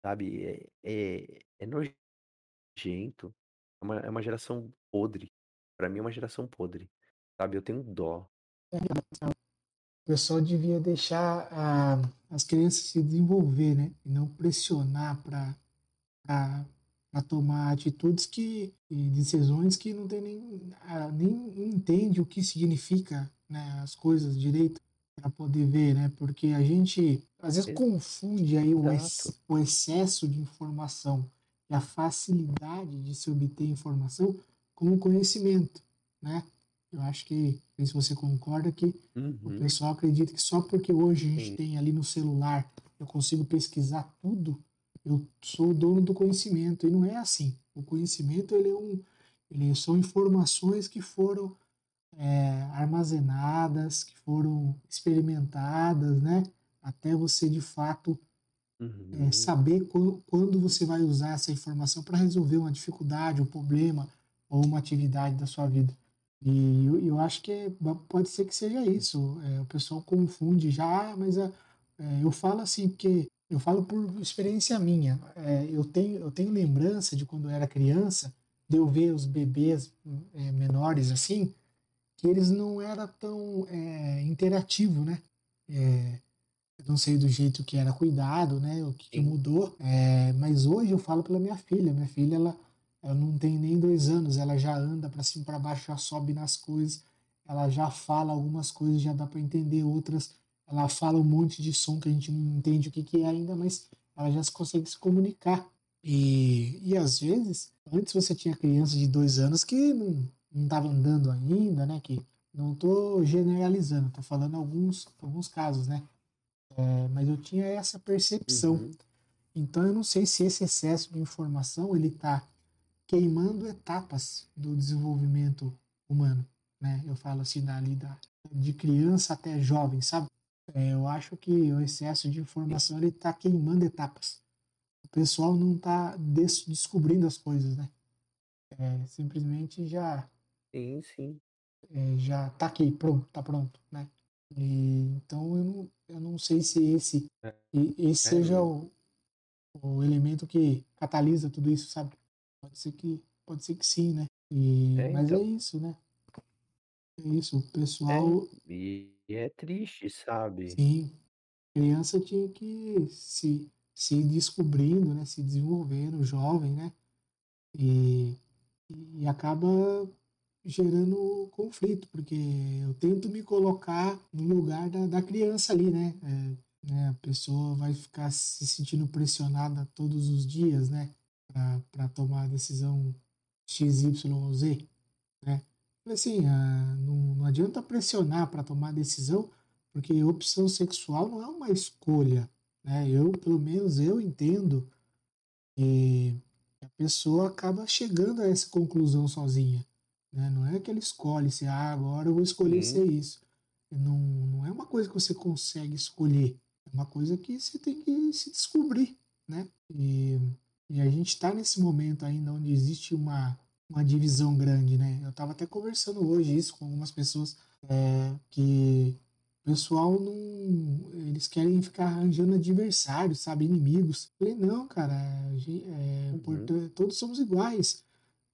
sabe? É, é, é nojento, é uma, é uma geração podre. Para mim é uma geração podre, sabe? Eu tenho dó. O pessoal devia deixar a, as crianças se desenvolver, né? E não pressionar para a tomar atitudes que e decisões que não tem nem nem entende o que significa né, as coisas direito para poder ver, né? Porque a gente às vezes confunde aí o, ex, o excesso de informação e a facilidade de se obter informação com o conhecimento, né? Eu acho que, não sei se você concorda, que uhum. o pessoal acredita que só porque hoje a gente Sim. tem ali no celular eu consigo pesquisar tudo, eu sou o dono do conhecimento. E não é assim. O conhecimento ele é um, ele são informações que foram é, armazenadas, que foram experimentadas, né? Até você de fato uhum. é, saber quando, quando você vai usar essa informação para resolver uma dificuldade, um problema ou uma atividade da sua vida. E eu, eu acho que pode ser que seja isso. É, o pessoal confunde já, ah, mas é, é, eu falo assim, porque eu falo por experiência minha. É, eu, tenho, eu tenho lembrança de quando eu era criança, de eu ver os bebês é, menores assim, que eles não eram tão é, interativos, né? É, eu não sei do jeito que era cuidado, né? O que, que mudou. É, mas hoje eu falo pela minha filha. Minha filha, ela, ela não tem nem dois anos, ela já anda para cima para baixo, já sobe nas coisas, ela já fala algumas coisas, já dá para entender outras ela fala um monte de som que a gente não entende o que, que é ainda, mas ela já consegue se comunicar. E, e às vezes, antes você tinha crianças de dois anos que não estava andando ainda, né? Que não estou generalizando, estou falando alguns, alguns casos, né? É, mas eu tinha essa percepção. Uhum. Então eu não sei se esse excesso de informação ele está queimando etapas do desenvolvimento humano, né? Eu falo assim dali da de criança até jovem, sabe? É, eu acho que o excesso de informação ele está queimando etapas. O pessoal não está des descobrindo as coisas, né? É, simplesmente já. Sim, sim. É, já está aqui, pronto, tá pronto, né? E, então eu não, eu não sei se esse, é. esse é, seja o, o elemento que catalisa tudo isso, sabe? Pode ser que, pode ser que sim, né? E, é, mas então... é isso, né? É isso, o pessoal. E e é triste, sabe? Sim. Criança tinha que se, se descobrindo, né? Se desenvolvendo, jovem, né? E, e acaba gerando conflito, porque eu tento me colocar no lugar da, da criança ali, né? É, né? A pessoa vai ficar se sentindo pressionada todos os dias, né? Para tomar a decisão X, Y ou Z, né? Assim, ah, não, não adianta pressionar para tomar decisão, porque opção sexual não é uma escolha. Né? Eu, pelo menos, eu entendo que a pessoa acaba chegando a essa conclusão sozinha. Né? Não é que ela escolhe se ah, agora eu vou escolher ser isso. Não, não é uma coisa que você consegue escolher. É uma coisa que você tem que se descobrir. Né? E, e a gente está nesse momento ainda onde existe uma uma divisão grande, né? Eu estava até conversando hoje isso com algumas pessoas é, que o pessoal não. Eles querem ficar arranjando adversários, sabe? Inimigos. Eu falei, não, cara, é, uhum. todos somos iguais.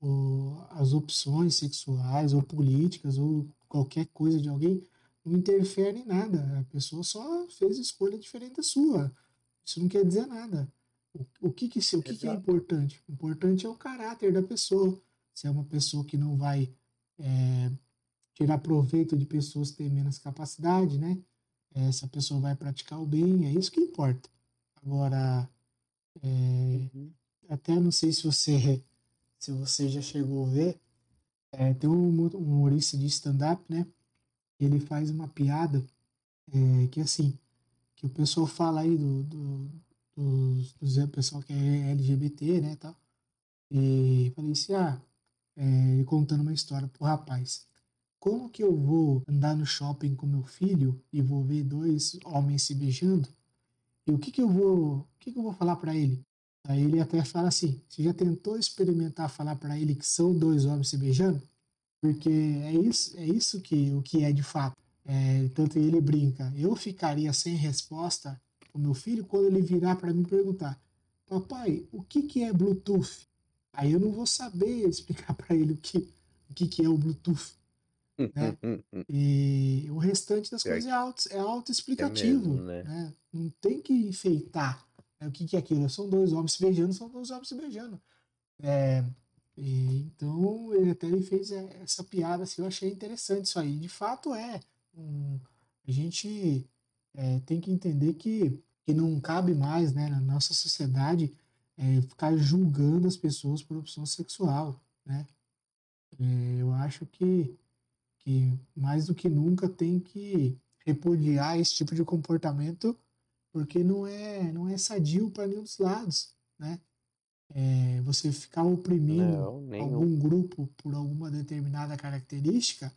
O, as opções sexuais ou políticas ou qualquer coisa de alguém não interfere em nada. A pessoa só fez escolha diferente da sua. Isso não quer dizer nada. O, o que, que, o que, que é importante? O importante é o caráter da pessoa. Se é uma pessoa que não vai é, tirar proveito de pessoas que têm menos capacidade, né? É, se a pessoa vai praticar o bem, é isso que importa. Agora, é, uhum. até não sei se você se você já chegou a ver, é, tem um, um humorista de stand-up, né? Ele faz uma piada é, que assim, que o pessoal fala aí do, do, dos, dos pessoal que é LGBT, né, tal. E falei assim, ah, é, contando uma história pro rapaz. Como que eu vou andar no shopping com meu filho e vou ver dois homens se beijando? E o que que eu vou, o que que eu vou falar para ele? Aí ele até fala assim: você já tentou experimentar falar para ele que são dois homens se beijando? Porque é isso, é isso que o que é de fato. É, tanto ele brinca. Eu ficaria sem resposta o meu filho quando ele virar para me perguntar: Papai, o que, que é Bluetooth? Aí eu não vou saber explicar para ele o que, o que, que é o Bluetooth. Né? e o restante das coisas é, auto, é auto-explicativo. É mesmo, né? né? Não tem que enfeitar. Né? O que, que é aquilo? São dois homens se beijando, são dois homens se beijando. É, e, então ele até ele fez essa piada assim, eu achei interessante isso aí. De fato é. Um, a gente é, tem que entender que, que não cabe mais né, na nossa sociedade é, ficar julgando as pessoas por opção sexual. Né? É, eu acho que, que mais do que nunca tem que repudiar esse tipo de comportamento porque não é, não é sadio para nenhum dos lados. Né? É, você ficar oprimindo não, algum grupo por alguma determinada característica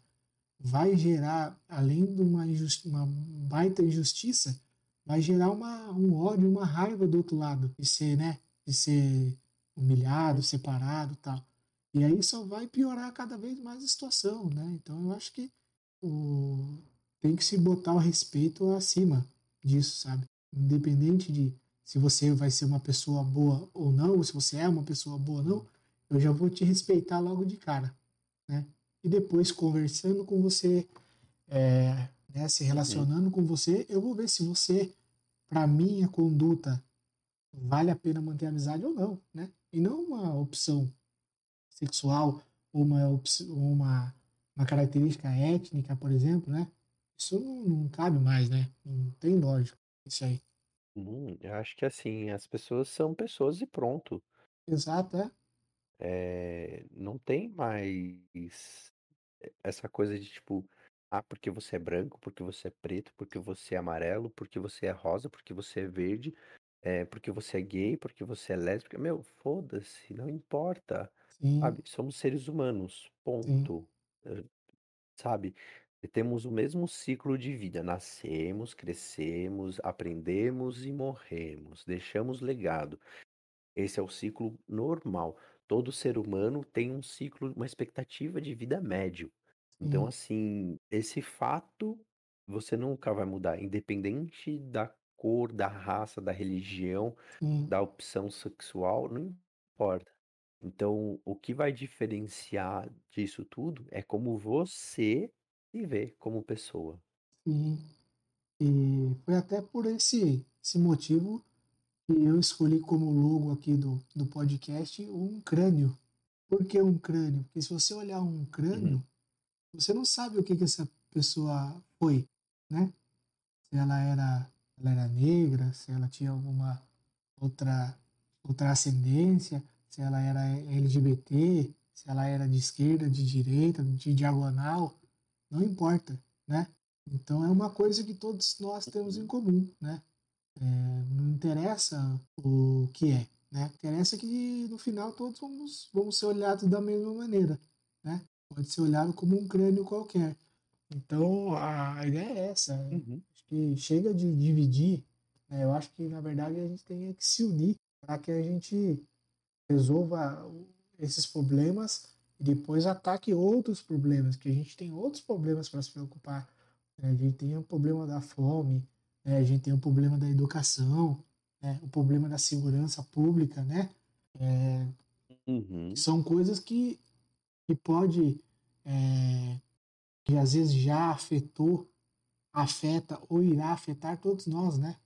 vai gerar, além de uma, uma baita injustiça, vai gerar uma, um ódio, uma raiva do outro lado, de ser, né, de ser humilhado, separado tal. E aí só vai piorar cada vez mais a situação, né? Então eu acho que o, tem que se botar o respeito acima disso, sabe? Independente de se você vai ser uma pessoa boa ou não, ou se você é uma pessoa boa ou não, eu já vou te respeitar logo de cara, né? e depois conversando com você, é, né, se relacionando Sim. com você, eu vou ver se você, para mim, a conduta vale a pena manter a amizade ou não, né? E não uma opção sexual ou uma, uma, uma característica étnica, por exemplo, né? Isso não, não cabe mais, né? Não tem lógica isso aí. Hum, eu acho que assim, as pessoas são pessoas e pronto. Exato, é. É, não tem mais essa coisa de tipo, ah, porque você é branco, porque você é preto, porque você é amarelo, porque você é rosa, porque você é verde, é, porque você é gay, porque você é lésbica. Meu, foda-se, não importa. Sim. Sabe? Somos seres humanos, ponto. Sim. Sabe? Temos o mesmo ciclo de vida. Nascemos, crescemos, aprendemos e morremos. Deixamos legado. Esse é o ciclo normal todo ser humano tem um ciclo, uma expectativa de vida médio. Então, assim, esse fato você nunca vai mudar, independente da cor, da raça, da religião, da opção sexual, não importa. Então, o que vai diferenciar disso tudo é como você se vê como pessoa. Sim. E foi até por esse, esse motivo e eu escolhi como logo aqui do, do podcast um crânio. Por que um crânio? Porque se você olhar um crânio, uhum. você não sabe o que, que essa pessoa foi, né? Se ela era, ela era negra, se ela tinha alguma outra, outra ascendência, se ela era LGBT, se ela era de esquerda, de direita, de diagonal, não importa, né? Então é uma coisa que todos nós temos em comum, né? É, não interessa o que é, né? Interessa que no final todos vamos, vamos ser olhados da mesma maneira, né? Pode ser olhado como um crânio qualquer. Então a ideia é essa. Uhum. Que chega de dividir. Né? Eu acho que na verdade a gente tem que se unir para que a gente resolva esses problemas e depois ataque outros problemas, que a gente tem outros problemas para se preocupar. Né? A gente tem o problema da fome, né? A gente tem o problema da educação, né? o problema da segurança pública, né? É, uhum. São coisas que, que pode, é, que às vezes já afetou, afeta ou irá afetar todos nós, né?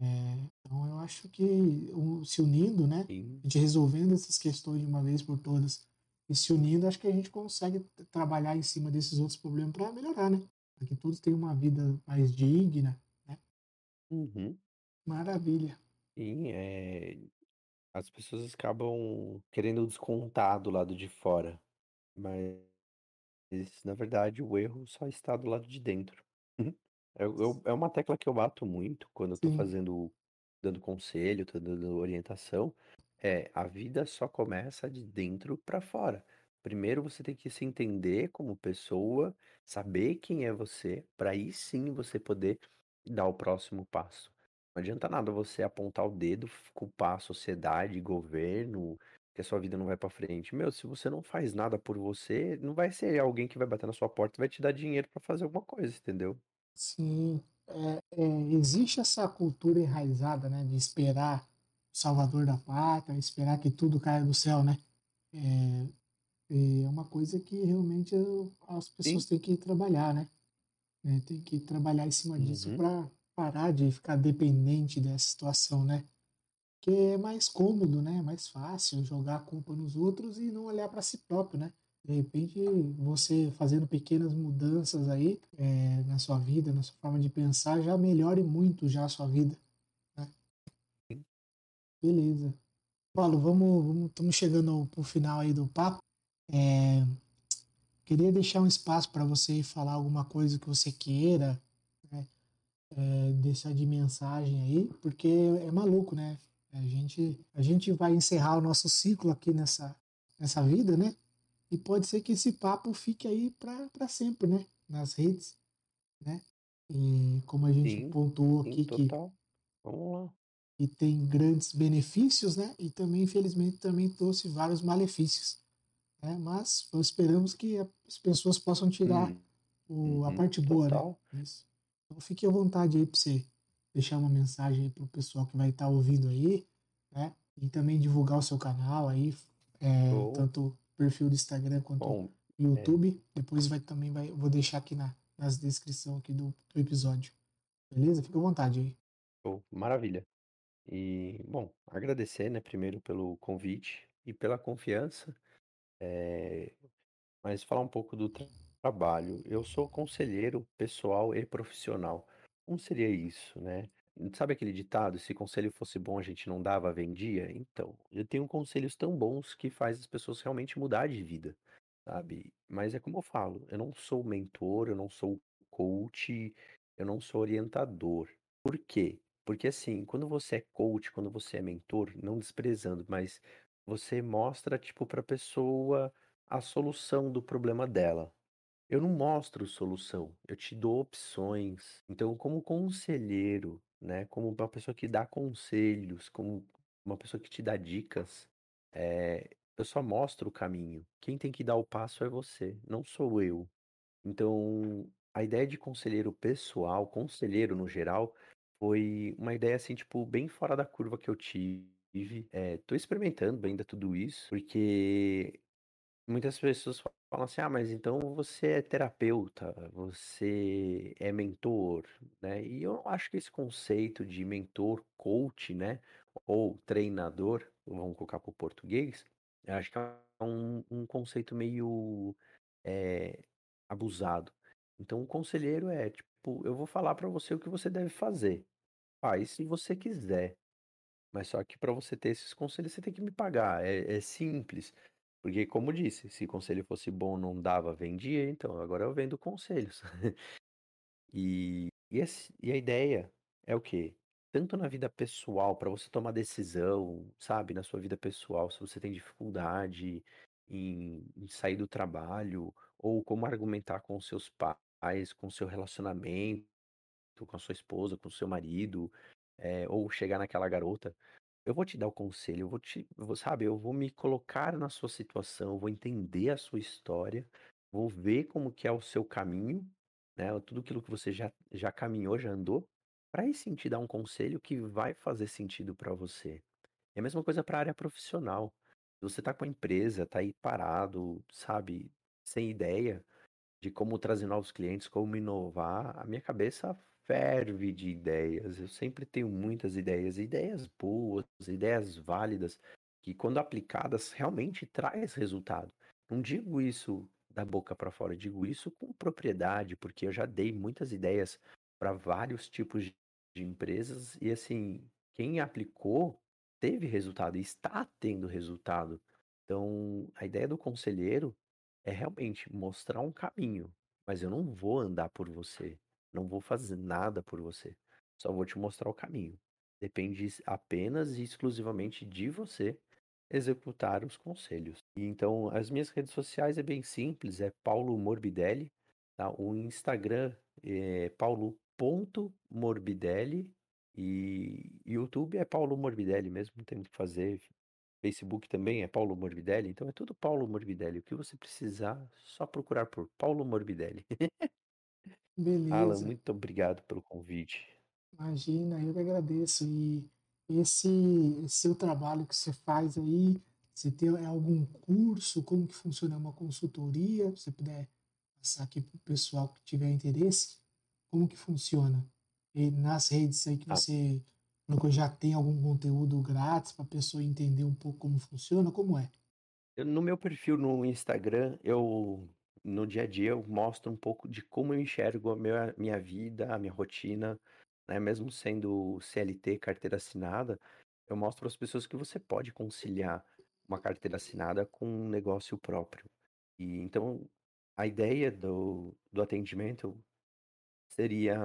É, então eu acho que se unindo, né, Sim. a gente resolvendo essas questões de uma vez por todas e se unindo, acho que a gente consegue trabalhar em cima desses outros problemas para melhorar, né? Para que todos tenham uma vida mais digna, né? Uhum. Maravilha. Sim, é... as pessoas acabam querendo descontar do lado de fora, mas na verdade o erro só está do lado de dentro. Uhum. Eu, eu, é uma tecla que eu bato muito quando eu tô Sim. fazendo, dando conselho, tô dando orientação. É, a vida só começa de dentro para fora. Primeiro você tem que se entender como pessoa, saber quem é você, para aí sim você poder dar o próximo passo. Não adianta nada você apontar o dedo, culpar a sociedade, governo, que a sua vida não vai para frente. Meu, se você não faz nada por você, não vai ser alguém que vai bater na sua porta e vai te dar dinheiro para fazer alguma coisa, entendeu? Sim, é, é, existe essa cultura enraizada, né, de esperar o salvador da pátria, esperar que tudo caia do céu, né? É, é uma coisa que realmente as pessoas Sim. têm que trabalhar, né? É, tem que trabalhar em cima disso Uhum. para parar de ficar dependente dessa situação, né? Que é mais cômodo, né? Mais fácil jogar a culpa nos outros e não olhar para si próprio, né? De repente, você fazendo pequenas mudanças aí é, na sua vida, na sua forma de pensar, já melhore muito já a sua vida. Né? Beleza. Paulo, vamos, vamos, estamos chegando pro final aí do papo. É, queria deixar um espaço para você falar alguma coisa que você queira, né? É, deixar de mensagem aí, porque é maluco, né? A gente, a gente vai encerrar o nosso ciclo aqui nessa, nessa vida, né? E pode ser que esse papo fique aí para sempre, né? Nas redes, né? E como a gente Sim, pontuou aqui que. Vamos lá. que tem grandes benefícios, né? E também, infelizmente, também trouxe vários malefícios. Né? Mas esperamos que as pessoas possam tirar Hum. o, a Uhum, parte boa, total. né? Isso. Então fique à vontade aí para você deixar uma mensagem aí pro pessoal que vai estar ouvindo aí, né? E também divulgar o seu canal aí, é, tanto o perfil do Instagram quanto Bom, o YouTube. Depois vai também vai, vou deixar aqui na, nas descrição aqui do, do episódio. Beleza? Fica à vontade aí. show, maravilha. E, bom, agradecer, né, primeiro pelo convite e pela confiança. É, mas falar um pouco do tra- trabalho. Eu sou conselheiro pessoal e profissional. Como seria isso, né? Sabe aquele ditado, se conselho fosse bom a gente não dava, vendia? Então, eu tenho conselhos tão bons que faz as pessoas realmente mudar de vida, sabe? Mas é como eu falo, eu não sou mentor, eu não sou coach, eu não sou orientador. Por quê? Porque assim, quando você é coach, quando você é mentor, não desprezando, mas você mostra, tipo, pra pessoa a solução do problema dela. Eu não mostro solução, eu te dou opções. Então, como conselheiro, né, como uma pessoa que dá conselhos, como uma pessoa que te dá dicas, é, eu só mostro o caminho. Quem tem que dar o passo é você, não sou eu. Então, a ideia de conselheiro pessoal, conselheiro no geral, foi uma ideia assim, tipo, bem fora da curva que eu tive. É, tô experimentando ainda tudo isso, porque muitas pessoas falam assim: ah, mas então você é terapeuta, você é mentor, né? E eu acho que esse conceito de mentor, coach, né? Ou treinador, vamos colocar para o português, eu acho que é um, um conceito meio é, abusado. Então, o conselheiro é tipo: eu vou falar para você o que você deve fazer. Faz se você quiser. Mas só que para você ter esses conselhos, você tem que me pagar. É, é simples. Porque, como disse, se conselho fosse bom, não dava, vendia, então agora eu vendo conselhos. E, e, esse- e a ideia é o quê? Tanto na vida pessoal, para você tomar decisão, sabe, na sua vida pessoal, se você tem dificuldade em, em sair do trabalho, ou como argumentar com seus pais, com seu relacionamento, com a sua esposa, com o seu marido, é, ou chegar naquela garota. Eu vou te dar o conselho, eu vou te, sabe, eu vou me colocar na sua situação, eu vou entender a sua história, vou ver como que é o seu caminho, né? Tudo aquilo que você já, já caminhou, já andou, para aí sim te dar um conselho que vai fazer sentido para você. É a mesma coisa para a área profissional. Se você tá com a empresa, tá aí parado, sabe, sem ideia de como trazer novos clientes, como inovar, a minha cabeça ferve de ideias. Eu sempre tenho muitas ideias, ideias boas, ideias válidas, que quando aplicadas realmente traz resultado. Não digo isso da boca para fora, digo isso com propriedade, porque eu já dei muitas ideias para vários tipos de empresas e assim, quem aplicou teve resultado e está tendo resultado. Então, a ideia do conselheiro é realmente mostrar um caminho, mas eu não vou andar por você, não vou fazer nada por você, só vou te mostrar o caminho. Depende apenas e exclusivamente de você executar os conselhos. E então, as minhas redes sociais é bem simples, é Paulo Morbidelli, tá? O Instagram é paulo.morbidelli e YouTube é Paulo Morbidelli mesmo, não tem o que fazer. Facebook também é Paulo Morbidelli, então é tudo Paulo Morbidelli. O que você precisar, só procurar por Paulo Morbidelli. Beleza. Alan, muito obrigado pelo convite. Imagina, eu que agradeço. E esse, esse seu trabalho que você faz aí, você tem algum curso, como que funciona uma consultoria? Se você puder passar aqui para o pessoal que tiver interesse, como que funciona? E nas redes aí que ah. você já tem algum conteúdo grátis para a pessoa entender um pouco como funciona, como é? No meu perfil no Instagram, eu no dia a dia eu mostro um pouco de como eu enxergo a minha, minha vida, a minha rotina, né? Mesmo sendo CLT, carteira assinada, eu mostro as pessoas que você pode conciliar uma carteira assinada com um negócio próprio. E então a ideia do, do atendimento seria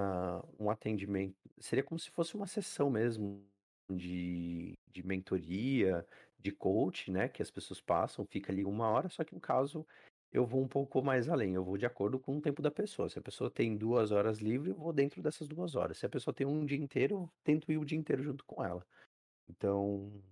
um atendimento, seria como se fosse uma sessão mesmo de, de mentoria, de coach, né? Que as pessoas passam, fica ali uma hora, só que no caso eu vou um pouco mais além, eu vou de acordo com o tempo da pessoa. Se a pessoa tem duas horas livre, eu vou dentro dessas duas horas. Se a pessoa tem um dia inteiro, eu tento ir o dia inteiro junto com ela. Então,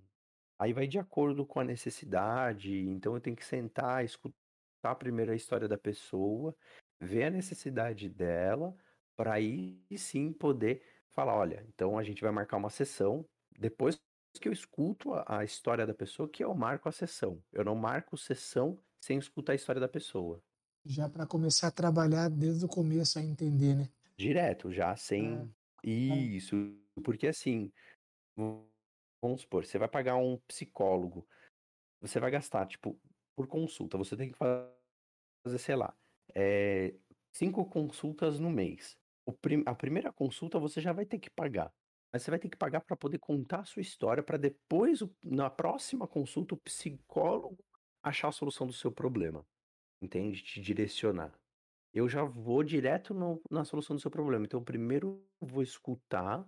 aí vai de acordo com a necessidade. Então, eu tenho que sentar, escutar primeiro a história da pessoa, ver a necessidade dela, para aí sim poder falar: olha, então a gente vai marcar uma sessão. Depois que eu escuto a, a história da pessoa, que eu marco a sessão. Eu não marco sessão sem escutar a história da pessoa. Já para começar a trabalhar desde o começo a entender, né? Direto, já sem. É. Isso. Porque assim, vamos supor, você vai pagar um psicólogo, você vai gastar, tipo, por consulta, você tem que fazer, sei lá, é, cinco consultas no mês. Prim a primeira consulta você já vai ter que pagar. Mas você vai ter que pagar para poder contar a sua história, para depois, na próxima consulta, o psicólogo achar a solução do seu problema. Entende? Te direcionar. Eu já vou direto no, na solução do seu problema. Então, primeiro vou escutar,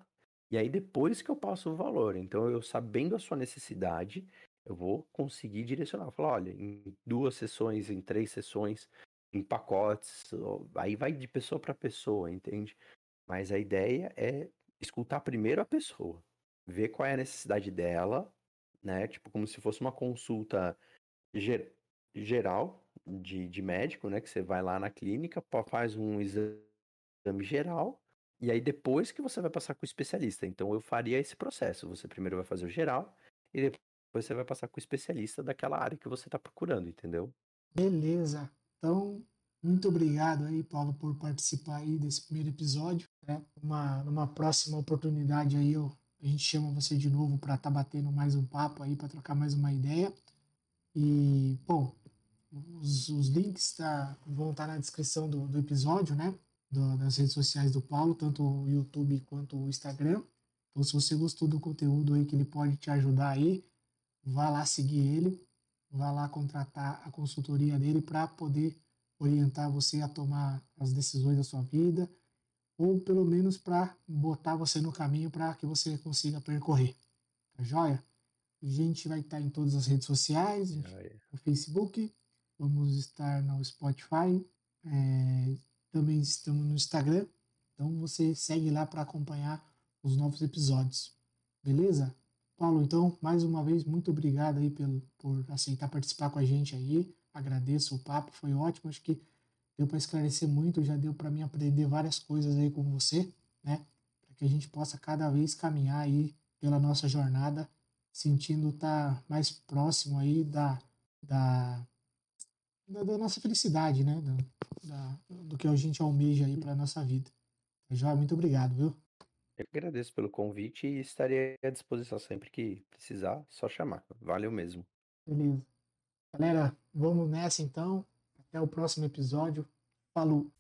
e aí depois que eu passo o valor. Então, eu sabendo a sua necessidade, eu vou conseguir direcionar. Falar, olha, em duas sessões, em três sessões, em pacotes, aí vai de pessoa para pessoa, entende? Mas a ideia é escutar primeiro a pessoa, ver qual é a necessidade dela, né? Tipo, como se fosse uma consulta ger geral de, de médico, né? Que você vai lá na clínica, faz um exame geral, e aí depois que você vai passar com o especialista. Então eu faria esse processo. Você primeiro vai fazer o geral, e depois você vai passar com o especialista daquela área que você está procurando, entendeu? Beleza. Então, muito obrigado aí, Paulo, por participar aí desse primeiro episódio. Né? Uma, numa próxima oportunidade aí, eu, a gente chama você de novo para estar tá batendo mais um papo aí, para trocar mais uma ideia. E, bom, os, os links tá, vão estar tá na descrição do, do episódio, né? Do, das redes sociais do Paulo, tanto o YouTube quanto o Instagram. Então, se você gostou do conteúdo aí que ele pode te ajudar aí, vá lá seguir ele, vá lá contratar a consultoria dele para poder orientar você a tomar as decisões da sua vida, ou pelo menos para botar você no caminho para que você consiga percorrer. Tá joia? A gente vai estar em todas as redes sociais, no Facebook, vamos estar no Spotify, é, também estamos no Instagram. Então você segue lá para acompanhar os novos episódios. Beleza? Paulo, então, mais uma vez, muito obrigado aí pelo, por aceitar participar com a gente aí. Agradeço o papo, foi ótimo. Acho que deu para esclarecer muito, já deu para mim aprender várias coisas aí com você, né? Para que a gente possa cada vez caminhar aí pela nossa jornada sentindo estar tá mais próximo aí da, da, da, da nossa felicidade, né? Do, da, do que a gente almeja aí para nossa vida. Já, muito obrigado, viu? Eu agradeço pelo convite e estarei à disposição sempre que precisar, só chamar. Valeu mesmo. Beleza. Galera, vamos nessa então. Até o próximo episódio. Falou!